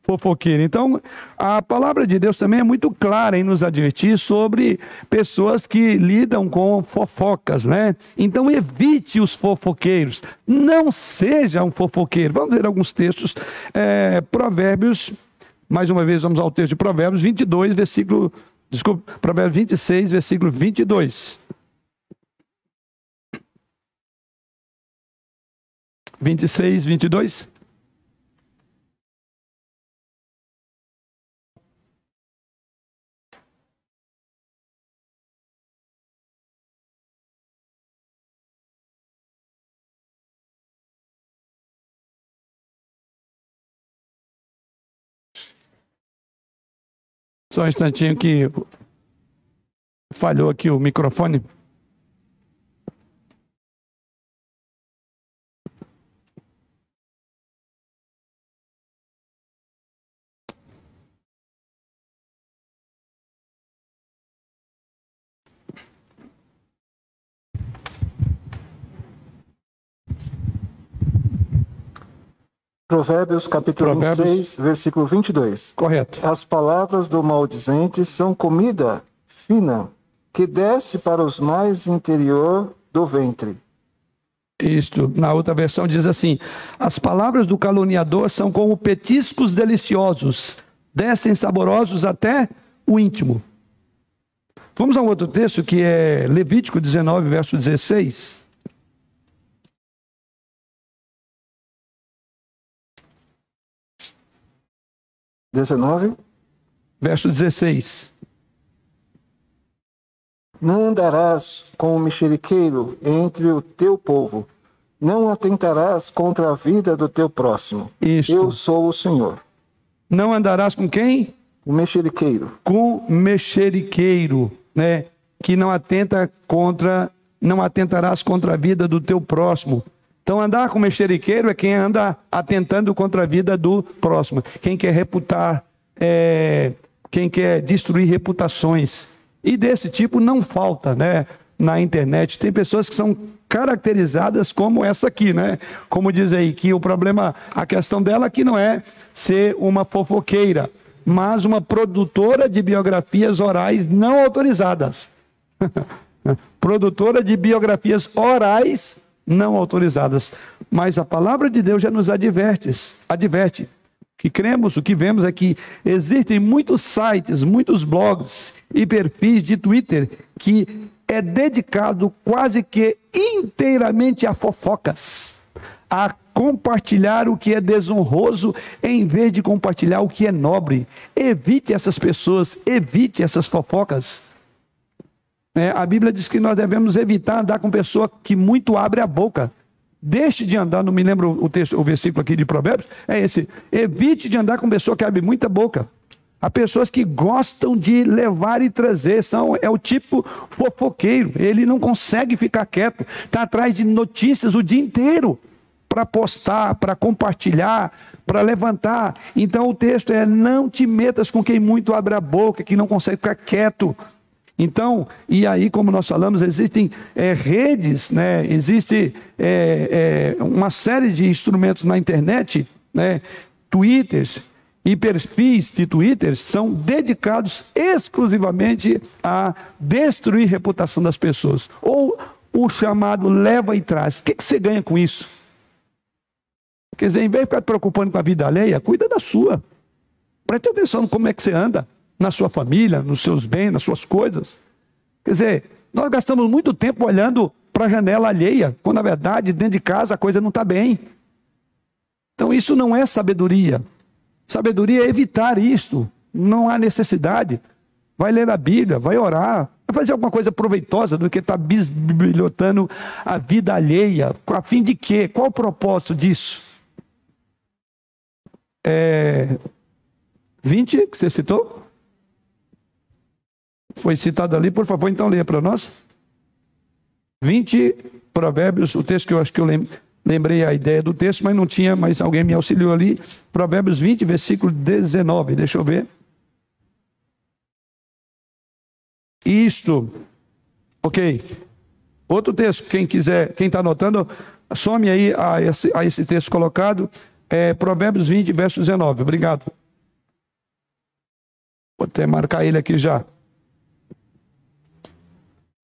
fofoqueiro. Então, a palavra de Deus também é muito clara em nos advertir sobre pessoas que lidam com fofocas, né? Então, evite os fofoqueiros. Não seja um fofoqueiro. Vamos ver alguns textos. É, provérbios, mais uma vez, vamos ao texto de Provérbios 22, versículo. Desculpa, Provérbios 26, versículo 22. 26, 22. Só um instantinho que falhou aqui o microfone. Provérbios capítulo Provérbios... 26, versículo 22. Correto. As palavras do maldizente são comida fina que desce para os mais interior do ventre. Isto, na outra versão diz assim: As palavras do caluniador são como petiscos deliciosos, descem saborosos até o íntimo. Vamos a um outro texto que é Levítico 19, verso 16. 19. Verso 16. Não andarás com o mexeriqueiro entre o teu povo, não atentarás contra a vida do teu próximo. Isso. Eu sou o Senhor. Não andarás com quem? O mexeriqueiro. Com mexeriqueiro, né? Que não atenta contra, não atentarás contra a vida do teu próximo. Então, andar com mexeriqueiro é quem anda atentando contra a vida do próximo. Quem quer reputar é, quem quer destruir reputações. E desse tipo não falta, né? Na internet. Tem pessoas que são caracterizadas como essa aqui, né? Como diz aí, que o problema, a questão dela aqui não é ser uma fofoqueira, mas uma produtora de biografias orais não autorizadas. produtora de biografias orais não autorizadas. Mas a palavra de Deus já nos adverte, adverte que cremos, o que vemos é que existem muitos sites, muitos blogs e perfis de Twitter que é dedicado quase que inteiramente a fofocas, a compartilhar o que é desonroso em vez de compartilhar o que é nobre. Evite essas pessoas, evite essas fofocas. É, a Bíblia diz que nós devemos evitar andar com pessoa que muito abre a boca. Deixe de andar, não me lembro o texto, o versículo aqui de Provérbios, é esse. Evite de andar com pessoa que abre muita boca. Há pessoas que gostam de levar e trazer, são, é o tipo fofoqueiro. Ele não consegue ficar quieto, está atrás de notícias o dia inteiro para postar, para compartilhar, para levantar. Então o texto é: não te metas com quem muito abre a boca, que não consegue ficar quieto. Então, e aí, como nós falamos, existem é, redes, né? existe é, é, uma série de instrumentos na internet, né? twitters e perfis de twitters são dedicados exclusivamente a destruir a reputação das pessoas. Ou o chamado leva e traz. O que, que você ganha com isso? Quer dizer, em vez de ficar preocupando com a vida alheia, cuida da sua. Preste atenção como é que você anda na sua família, nos seus bens, nas suas coisas. Quer dizer, nós gastamos muito tempo olhando para a janela alheia, quando na verdade dentro de casa a coisa não está bem. Então isso não é sabedoria. Sabedoria é evitar isto. Não há necessidade. Vai ler a Bíblia, vai orar, vai fazer alguma coisa proveitosa do que estar tá bisbilhotando a vida alheia. A fim de quê? Qual o propósito disso? É... 20, que você citou? Foi citado ali, por favor, então leia para nós. 20 provérbios, o texto que eu acho que eu lembrei a ideia do texto, mas não tinha, mas alguém me auxiliou ali. Provérbios 20, versículo 19, deixa eu ver. Isto, ok. Outro texto, quem quiser, quem está anotando, some aí a esse, a esse texto colocado, é Provérbios 20, verso 19. Obrigado. Vou até marcar ele aqui já.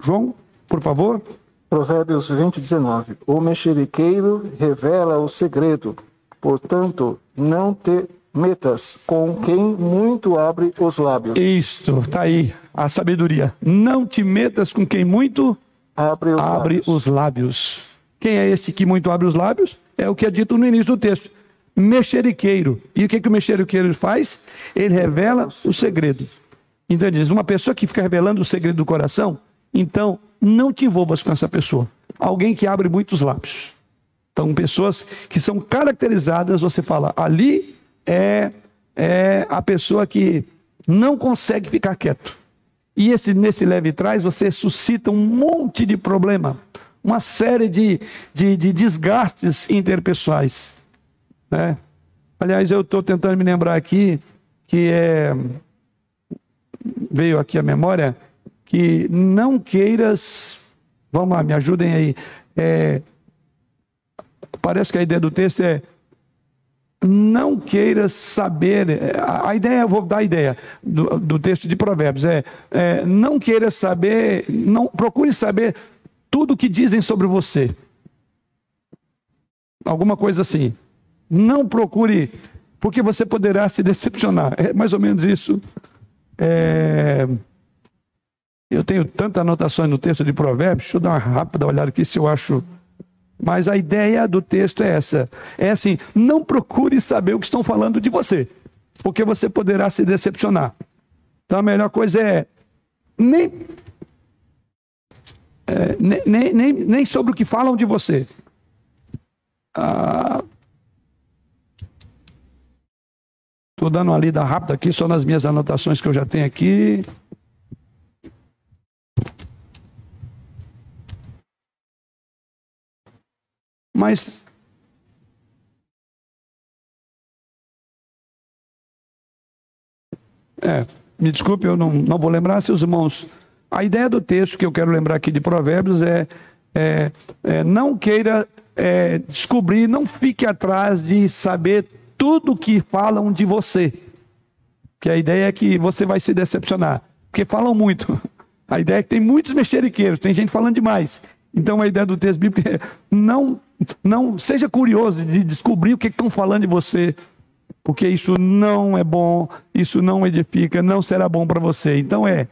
João, por favor. Provérbios 20, 19. O mexeriqueiro revela o segredo, portanto, não te metas com quem muito abre os lábios. Isto, está aí, a sabedoria. Não te metas com quem muito abre, os, abre lábios. os lábios. Quem é este que muito abre os lábios? É o que é dito no início do texto. Mexeriqueiro. E o que, que o mexeriqueiro faz? Ele revela o segredo. Então ele diz: uma pessoa que fica revelando o segredo do coração, então, não te envolvas com essa pessoa. Alguém que abre muitos lábios. Então, pessoas que são caracterizadas, você fala, ali é, é a pessoa que não consegue ficar quieto. E esse, nesse leve trás, você suscita um monte de problema, uma série de, de, de desgastes interpessoais. Né? Aliás, eu estou tentando me lembrar aqui que é, veio aqui a memória que não queiras. Vamos lá, me ajudem aí. É, parece que a ideia do texto é não queiras saber. A ideia, eu vou dar a ideia do, do texto de Provérbios, é, é não queiras saber, não procure saber tudo o que dizem sobre você. Alguma coisa assim. Não procure, porque você poderá se decepcionar. É mais ou menos isso. É, eu tenho tantas anotações no texto de Provérbios, deixa eu dar uma rápida olhada aqui se eu acho. Mas a ideia do texto é essa: é assim, não procure saber o que estão falando de você, porque você poderá se decepcionar. Então a melhor coisa é nem, é, nem, nem, nem sobre o que falam de você. Estou ah, dando uma lida rápida aqui, só nas minhas anotações que eu já tenho aqui. Mas É, me desculpe, eu não, não vou lembrar, seus irmãos. A ideia do texto que eu quero lembrar aqui de Provérbios é, é, é não queira é, descobrir, não fique atrás de saber tudo que falam de você. Que a ideia é que você vai se decepcionar. Porque falam muito. A ideia é que tem muitos mexeriqueiros, tem gente falando demais. Então a ideia do texto bíblico é não, não seja curioso de descobrir o que estão falando de você, porque isso não é bom, isso não edifica, não será bom para você. Então é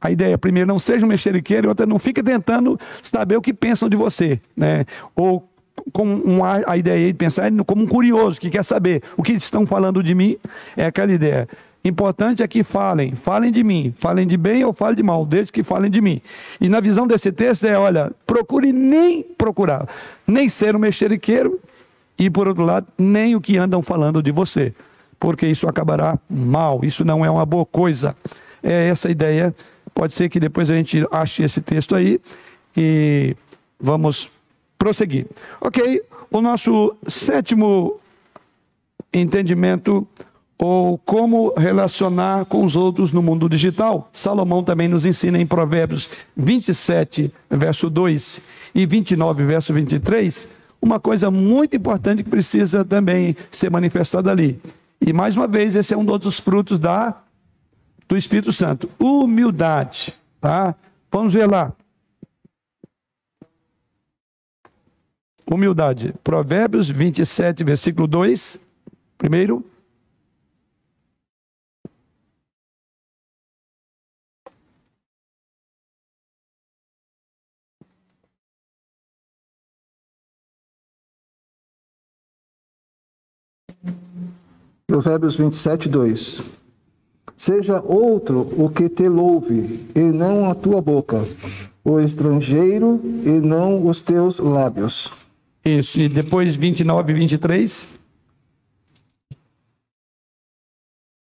a ideia, primeiro, não seja um mexeriqueiro, e outra, não fique tentando saber o que pensam de você, né? Ou com a ideia de pensar como um curioso que quer saber o que estão falando de mim, é aquela ideia. Importante é que falem, falem de mim, falem de bem ou falem de mal, desde que falem de mim. E na visão desse texto é, olha, procure nem procurar, nem ser um mexeriqueiro e, por outro lado, nem o que andam falando de você, porque isso acabará mal, isso não é uma boa coisa. É essa ideia, pode ser que depois a gente ache esse texto aí e vamos prosseguir. Ok, o nosso sétimo entendimento ou como relacionar com os outros no mundo digital. Salomão também nos ensina em Provérbios 27, verso 2 e 29, verso 23, uma coisa muito importante que precisa também ser manifestada ali. E mais uma vez, esse é um dos frutos da do Espírito Santo, humildade, tá? Vamos ver lá. Humildade. Provérbios 27, versículo 2. Primeiro, Provérbios 27, 2. Seja outro o que te louve, e não a tua boca, o estrangeiro, e não os teus lábios. Isso, e depois 29 e 23.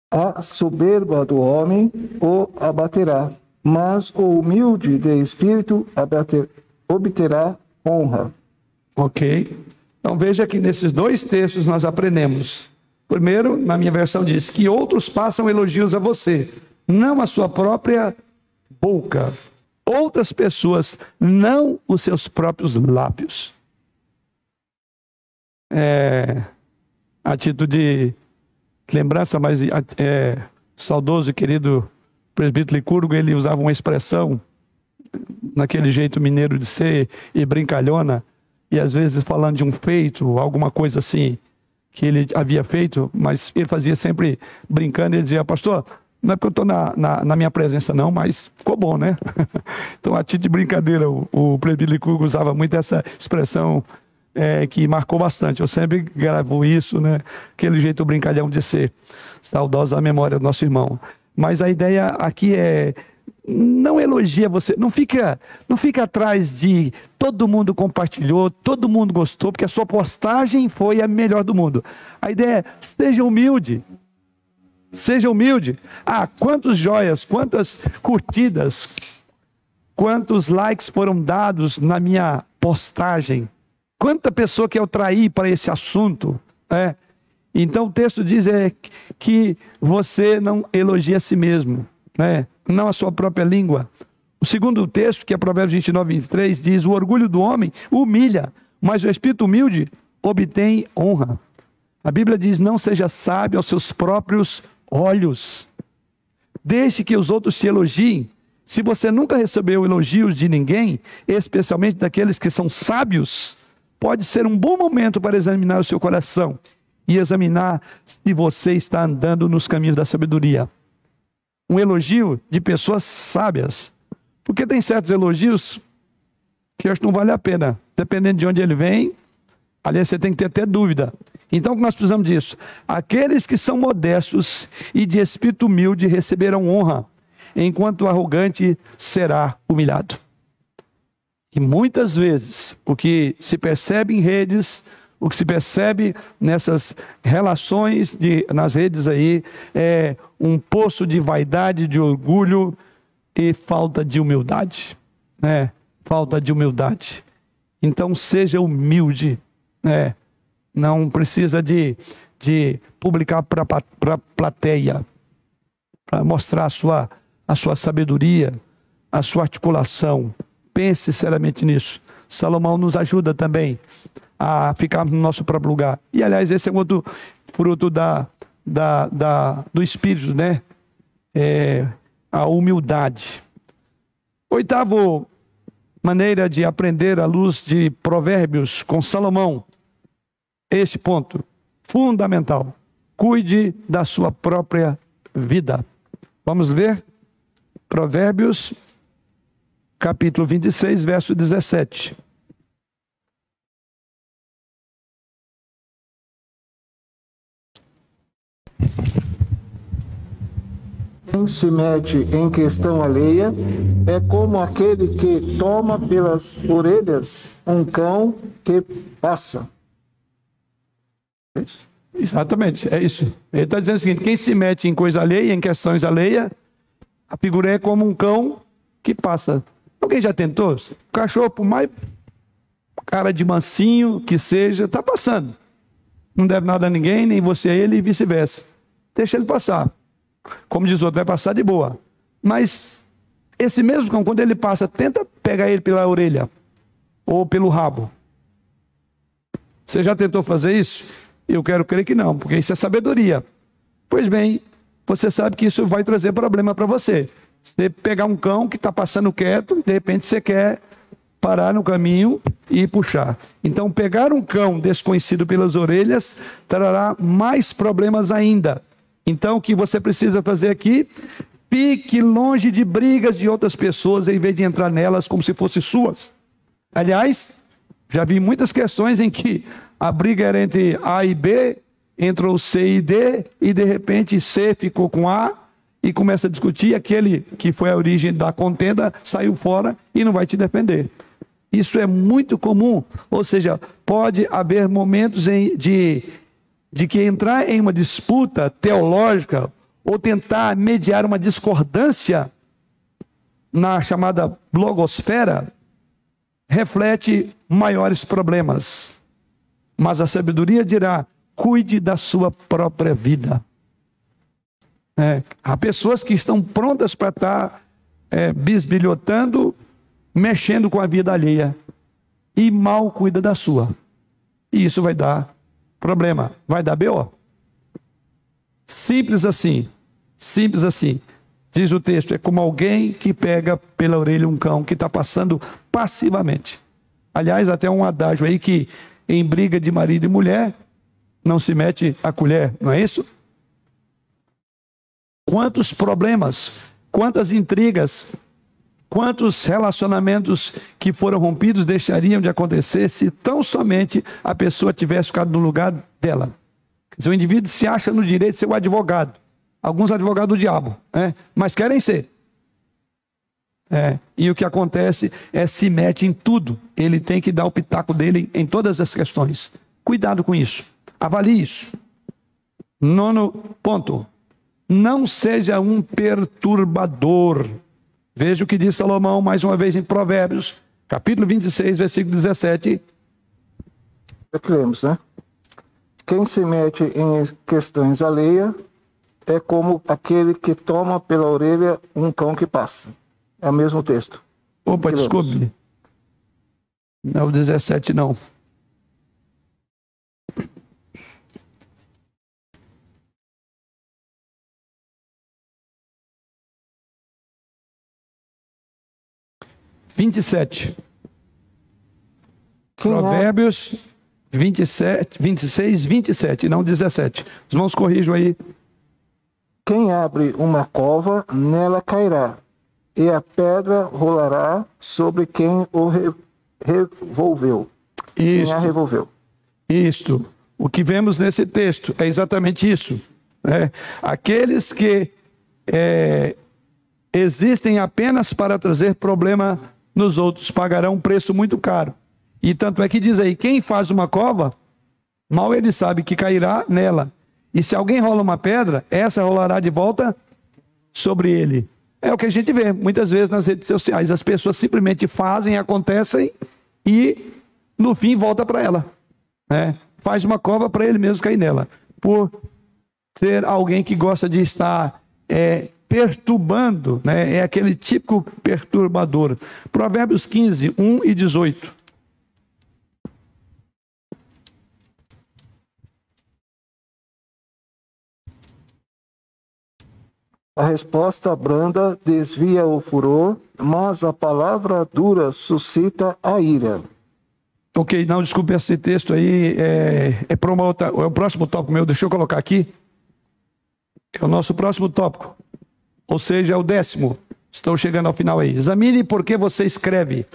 A soberba do homem o abaterá, mas o humilde de espírito abater, obterá honra. Ok. Então veja que nesses dois textos nós aprendemos Primeiro, na minha versão diz que outros passam elogios a você, não a sua própria boca. Outras pessoas, não os seus próprios lábios. É, atitude de lembrança, mas é, saudoso e querido presbítero Licurgo, ele usava uma expressão naquele jeito mineiro de ser e brincalhona, e às vezes falando de um feito, alguma coisa assim, que ele havia feito, mas ele fazia sempre brincando, ele dizia, pastor, não é porque eu estou na, na, na, minha presença não, mas ficou bom, né? então, a título de brincadeira, o, o usava muito essa expressão é, que marcou bastante. Eu sempre gravo isso, né? Aquele jeito brincalhão de ser. Saudosa a memória do nosso irmão. Mas a ideia aqui é não elogia você, não fica, não fica atrás de todo mundo compartilhou, todo mundo gostou, porque a sua postagem foi a melhor do mundo. A ideia é, seja humilde. Seja humilde. Ah, quantos joias, quantas curtidas, quantos likes foram dados na minha postagem. Quanta pessoa que eu traí para esse assunto, é? Então o texto diz é que você não elogia a si mesmo, né? Não a sua própria língua. O segundo texto, que é Provérbios 29, 23, diz: O orgulho do homem humilha, mas o espírito humilde obtém honra. A Bíblia diz: Não seja sábio aos seus próprios olhos. Deixe que os outros te elogiem. Se você nunca recebeu elogios de ninguém, especialmente daqueles que são sábios, pode ser um bom momento para examinar o seu coração e examinar se você está andando nos caminhos da sabedoria um elogio de pessoas sábias. Porque tem certos elogios que eu acho que não vale a pena. Dependendo de onde ele vem, aliás, você tem que ter até dúvida. Então, nós precisamos disso? Aqueles que são modestos e de espírito humilde receberão honra, enquanto o arrogante será humilhado. E muitas vezes, o que se percebe em redes o que se percebe nessas relações de, nas redes aí é um poço de vaidade, de orgulho e falta de humildade, né? Falta de humildade. Então seja humilde, né? Não precisa de, de publicar para a plateia. para mostrar a sua, a sua sabedoria, a sua articulação. Pense seriamente nisso. Salomão nos ajuda também a ficarmos no nosso próprio lugar. E, aliás, esse é outro fruto da, da, da, do Espírito, né? É, a humildade. Oitavo maneira de aprender à luz de Provérbios com Salomão. Este ponto fundamental. Cuide da sua própria vida. Vamos ver? Provérbios, capítulo 26, verso 17. Quem se mete em questão alheia é como aquele que toma pelas orelhas um cão que passa. É Exatamente, é isso. Ele está dizendo o seguinte: quem se mete em coisa alheia, em questões alheias, a figura é como um cão que passa. Alguém já tentou? O cachorro, por mais cara de mansinho que seja, está passando. Não deve nada a ninguém, nem você a ele e vice-versa. Deixa ele passar. Como diz o outro, vai passar de boa. Mas esse mesmo cão, quando ele passa, tenta pegar ele pela orelha ou pelo rabo. Você já tentou fazer isso? Eu quero crer que não, porque isso é sabedoria. Pois bem, você sabe que isso vai trazer problema para você. Você pegar um cão que está passando quieto, de repente você quer parar no caminho e puxar. Então, pegar um cão desconhecido pelas orelhas trará mais problemas ainda. Então, o que você precisa fazer aqui? Fique longe de brigas de outras pessoas em vez de entrar nelas como se fossem suas. Aliás, já vi muitas questões em que a briga era entre A e B, entrou C e D, e de repente C ficou com A e começa a discutir. Aquele que foi a origem da contenda saiu fora e não vai te defender. Isso é muito comum, ou seja, pode haver momentos de de que entrar em uma disputa teológica ou tentar mediar uma discordância na chamada blogosfera reflete maiores problemas. Mas a sabedoria dirá: cuide da sua própria vida. É, há pessoas que estão prontas para estar é, bisbilhotando, mexendo com a vida alheia e mal cuida da sua. E isso vai dar Problema, vai dar BO. Simples assim. Simples assim. Diz o texto, é como alguém que pega pela orelha um cão que está passando passivamente. Aliás, até um adágio aí que em briga de marido e mulher não se mete a colher, não é isso? Quantos problemas, quantas intrigas, Quantos relacionamentos que foram rompidos deixariam de acontecer se tão somente a pessoa tivesse ficado no lugar dela? O indivíduo se acha no direito de ser o advogado. Alguns advogados do diabo, né? mas querem ser. É, e o que acontece é se mete em tudo. Ele tem que dar o pitaco dele em todas as questões. Cuidado com isso. Avalie isso. Nono ponto. Não seja um perturbador. Veja o que diz Salomão mais uma vez em Provérbios, capítulo 26, versículo 17. É que lemos, né? Quem se mete em questões alheias é como aquele que toma pela orelha um cão que passa. É o mesmo texto. Opa, desculpe. Não é o 17, não. 27. Quem Provérbios 27, 26, 27, não 17. Os irmãos corrijam aí. Quem abre uma cova, nela cairá, e a pedra rolará sobre quem o re revolveu. Isto, quem a revolveu. Isto. O que vemos nesse texto é exatamente isso. Né? Aqueles que é, existem apenas para trazer problema nos outros pagarão um preço muito caro. E tanto é que diz aí: quem faz uma cova, mal ele sabe que cairá nela. E se alguém rola uma pedra, essa rolará de volta sobre ele. É o que a gente vê muitas vezes nas redes sociais. As pessoas simplesmente fazem, acontecem e no fim volta para ela. Né? Faz uma cova para ele mesmo cair nela. Por ser alguém que gosta de estar é, perturbando, né? é aquele típico perturbador. Provérbios 15, 1 e 18. A resposta branda desvia o furor, mas a palavra dura suscita a ira. Ok, não, desculpe, esse texto aí é, é para uma outra. É o próximo tópico meu, deixa eu colocar aqui. É o nosso próximo tópico. Ou seja, é o décimo. Estou chegando ao final aí. Examine por que você escreve.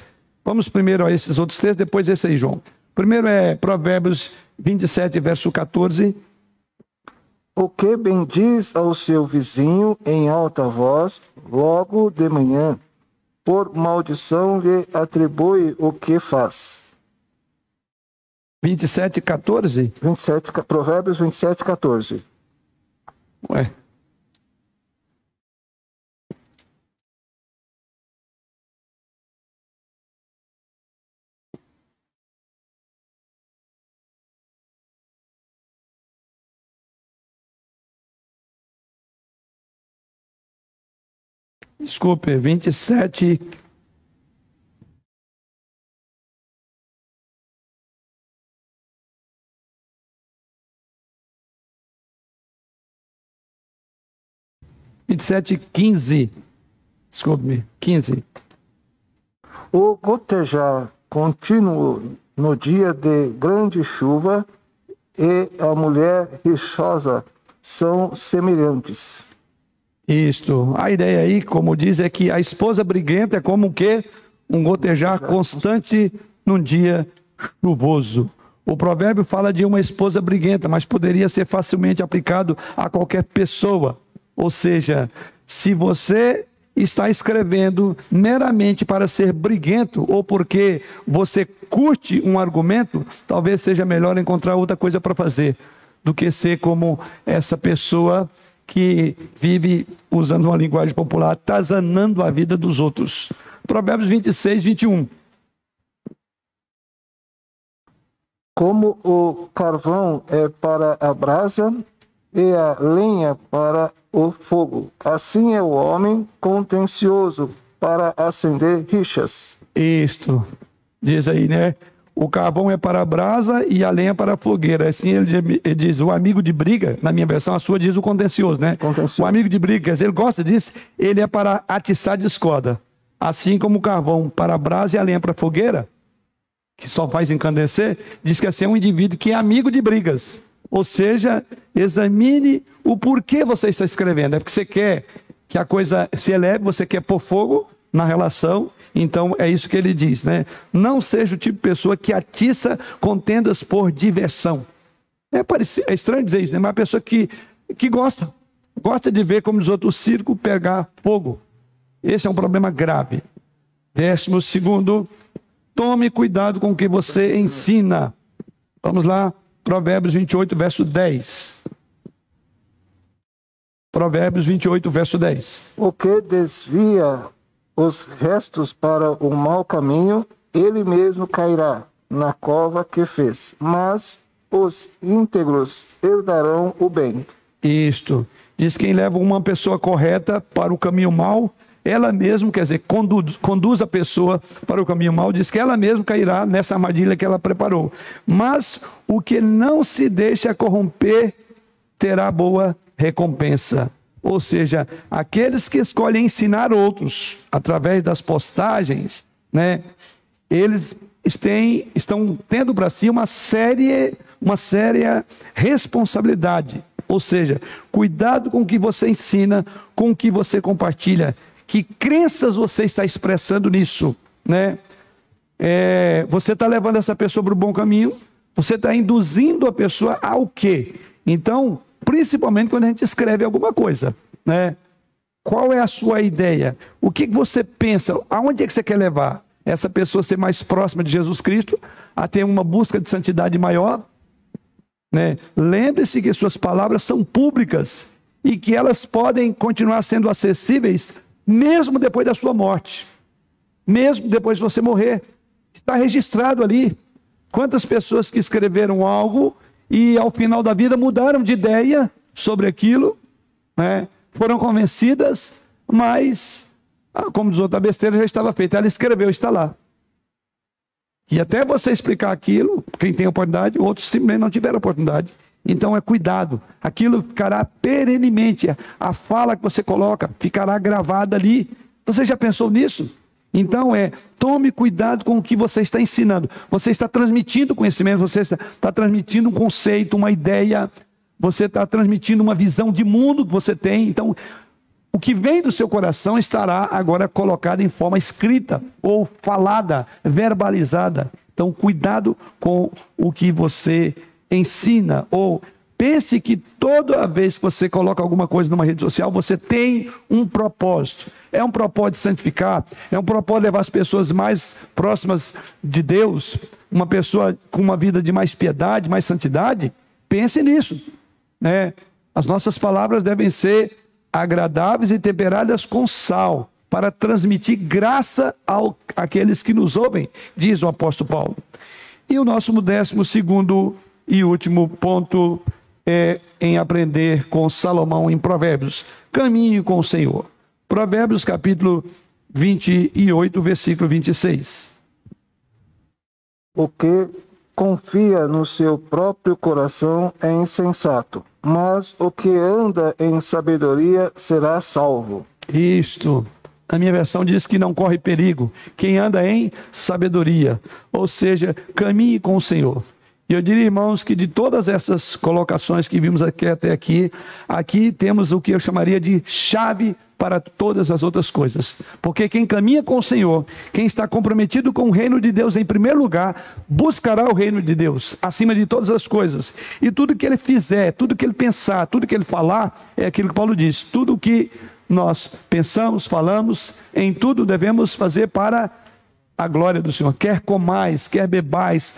Vamos primeiro a esses outros textos, depois esse aí, João. Primeiro é Provérbios 27, verso 14. O que bendiz ao seu vizinho em alta voz, logo de manhã, por maldição lhe atribui o que faz. 27, 14? 27, Provérbios 27, 14. Ué. Desculpe, 27. Vinte e sete, quinze. Desculpe-me, quinze. O gotejar contínuo no dia de grande chuva e a mulher rixosa são semelhantes. Isto. A ideia aí, como diz, é que a esposa briguenta é como o quê? Um gotejar constante num dia chuvoso. O provérbio fala de uma esposa briguenta, mas poderia ser facilmente aplicado a qualquer pessoa. Ou seja, se você está escrevendo meramente para ser briguento ou porque você curte um argumento, talvez seja melhor encontrar outra coisa para fazer do que ser como essa pessoa que vive, usando uma linguagem popular, atazanando a vida dos outros. Provérbios 26, 21. Como o carvão é para a brasa e a lenha para o fogo, assim é o homem contencioso para acender rixas. Isto, diz aí, né? O carvão é para a brasa e a lenha para a fogueira. Assim ele, diz, o amigo de briga, na minha versão, a sua diz o contencioso, né? Contencioso. O amigo de briga, quer dizer, ele gosta disso, ele é para atiçar discorda. Assim como o carvão para a brasa e a lenha para a fogueira, que só faz encandecer, diz que assim é um indivíduo que é amigo de brigas. Ou seja, examine o porquê você está escrevendo. É porque você quer que a coisa se eleve, você quer pôr fogo na relação então é isso que ele diz, né? Não seja o tipo de pessoa que atiça contendas por diversão. É, parecido, é estranho dizer isso, né? Mas a pessoa que, que gosta, gosta de ver como os outros o circo pegar fogo. Esse é um problema grave. Décimo segundo, tome cuidado com o que você ensina. Vamos lá, Provérbios 28, verso 10. Provérbios 28, verso 10. O que desvia os restos para o mau caminho, ele mesmo cairá na cova que fez, mas os íntegros herdarão o bem. Isto. Diz quem leva uma pessoa correta para o caminho mau, ela mesma, quer dizer, conduz, conduz a pessoa para o caminho mau, diz que ela mesma cairá nessa armadilha que ela preparou. Mas o que não se deixa corromper terá boa recompensa. Ou seja, aqueles que escolhem ensinar outros através das postagens, né, eles têm, estão tendo para si uma série, uma séria responsabilidade. Ou seja, cuidado com o que você ensina, com o que você compartilha. Que crenças você está expressando nisso, né? É, você está levando essa pessoa para o bom caminho, você está induzindo a pessoa ao quê? Então, principalmente quando a gente escreve alguma coisa, né? Qual é a sua ideia? O que você pensa? Aonde é que você quer levar? Essa pessoa ser mais próxima de Jesus Cristo, a ter uma busca de santidade maior? Né? Lembre-se que suas palavras são públicas e que elas podem continuar sendo acessíveis mesmo depois da sua morte, mesmo depois de você morrer. Está registrado ali. Quantas pessoas que escreveram algo e ao final da vida mudaram de ideia sobre aquilo, né? foram convencidas, mas, ah, como diz outra besteira, já estava feita. Ela escreveu, está lá. E até você explicar aquilo, quem tem oportunidade, outros simplesmente não tiveram oportunidade. Então é cuidado, aquilo ficará perenemente, a fala que você coloca ficará gravada ali. Você já pensou nisso? Então é, tome cuidado com o que você está ensinando. Você está transmitindo conhecimento, você está transmitindo um conceito, uma ideia, você está transmitindo uma visão de mundo que você tem. Então, o que vem do seu coração estará agora colocado em forma escrita ou falada, verbalizada. Então, cuidado com o que você ensina ou pense que toda vez que você coloca alguma coisa numa rede social, você tem um propósito. É um propósito de santificar, é um propósito de levar as pessoas mais próximas de Deus, uma pessoa com uma vida de mais piedade, mais santidade. Pense nisso. Né? As nossas palavras devem ser agradáveis e temperadas com sal, para transmitir graça ao, àqueles que nos ouvem, diz o apóstolo Paulo. E o nosso décimo segundo e último ponto é em aprender com Salomão em Provérbios. Caminhe com o Senhor. Provérbios capítulo 28, versículo 26. O que confia no seu próprio coração é insensato, mas o que anda em sabedoria será salvo. Isto. A minha versão diz que não corre perigo quem anda em sabedoria, ou seja, caminhe com o Senhor. E eu diria, irmãos, que de todas essas colocações que vimos aqui até aqui, aqui temos o que eu chamaria de chave para todas as outras coisas. Porque quem caminha com o Senhor, quem está comprometido com o reino de Deus em primeiro lugar, buscará o reino de Deus acima de todas as coisas. E tudo que ele fizer, tudo que ele pensar, tudo que ele falar, é aquilo que Paulo diz: tudo que nós pensamos, falamos, em tudo devemos fazer para a glória do Senhor. Quer comais, quer bebais,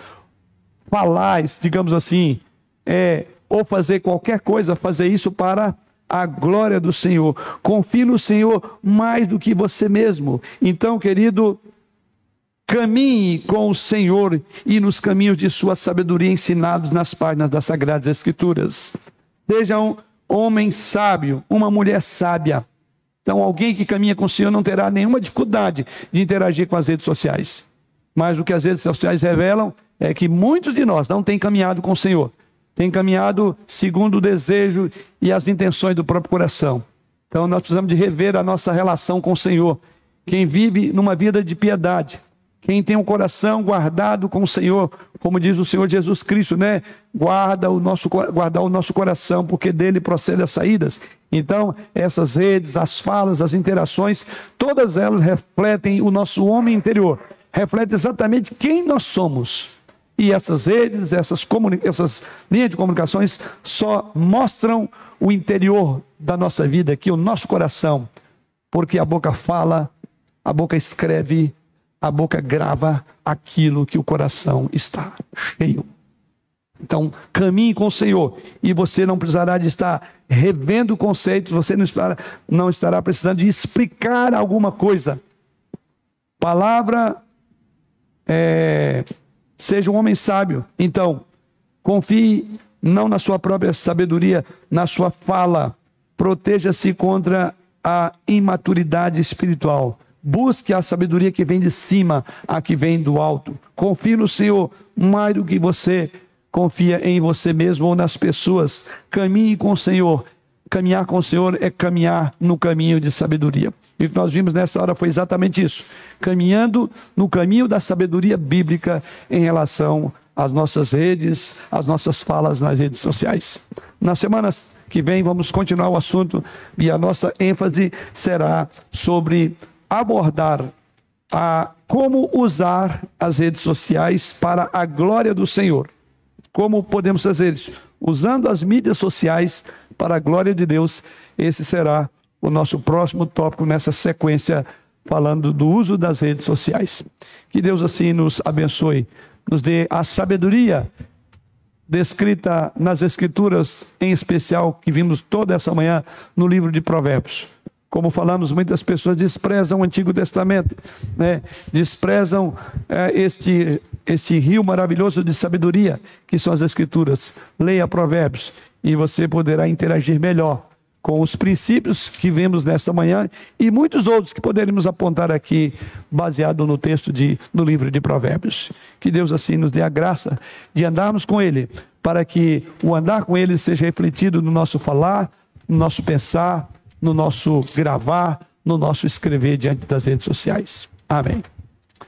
falais, digamos assim, é, ou fazer qualquer coisa, fazer isso para a glória do Senhor. Confie no Senhor mais do que você mesmo. Então, querido, caminhe com o Senhor e nos caminhos de sua sabedoria ensinados nas páginas das Sagradas Escrituras. Seja um homem sábio, uma mulher sábia. Então, alguém que caminha com o Senhor não terá nenhuma dificuldade de interagir com as redes sociais. Mas o que as redes sociais revelam é que muitos de nós não têm caminhado com o Senhor, têm caminhado segundo o desejo e as intenções do próprio coração. Então nós precisamos de rever a nossa relação com o Senhor. Quem vive numa vida de piedade, quem tem um coração guardado com o Senhor, como diz o Senhor Jesus Cristo, né? Guarda o nosso, guardar o nosso coração, porque dele procede as saídas. Então, essas redes, as falas, as interações, todas elas refletem o nosso homem interior, refletem exatamente quem nós somos. E essas redes, essas, essas linhas de comunicações só mostram o interior da nossa vida, aqui, o nosso coração. Porque a boca fala, a boca escreve, a boca grava aquilo que o coração está cheio. Então, caminhe com o Senhor e você não precisará de estar revendo conceitos, você não estará, não estará precisando de explicar alguma coisa. Palavra é, Seja um homem sábio. Então, confie não na sua própria sabedoria, na sua fala. Proteja-se contra a imaturidade espiritual. Busque a sabedoria que vem de cima, a que vem do alto. Confie no Senhor mais do que você confia em você mesmo ou nas pessoas. Caminhe com o Senhor. Caminhar com o Senhor é caminhar no caminho de sabedoria. E o que nós vimos nessa hora foi exatamente isso: caminhando no caminho da sabedoria bíblica em relação às nossas redes, às nossas falas nas redes sociais. Nas semanas que vem vamos continuar o assunto e a nossa ênfase será sobre abordar a como usar as redes sociais para a glória do Senhor. Como podemos fazer isso? Usando as mídias sociais para a glória de Deus. Esse será o nosso próximo tópico nessa sequência, falando do uso das redes sociais. Que Deus assim nos abençoe, nos dê a sabedoria descrita nas Escrituras, em especial que vimos toda essa manhã no livro de Provérbios. Como falamos, muitas pessoas desprezam o Antigo Testamento, né? desprezam é, este, este rio maravilhoso de sabedoria que são as Escrituras. Leia Provérbios e você poderá interagir melhor com os princípios que vemos nesta manhã e muitos outros que poderíamos apontar aqui, baseado no texto de, no livro de Provérbios. Que Deus assim nos dê a graça de andarmos com Ele, para que o andar com Ele seja refletido no nosso falar, no nosso pensar, no nosso gravar, no nosso escrever diante das redes sociais. Amém.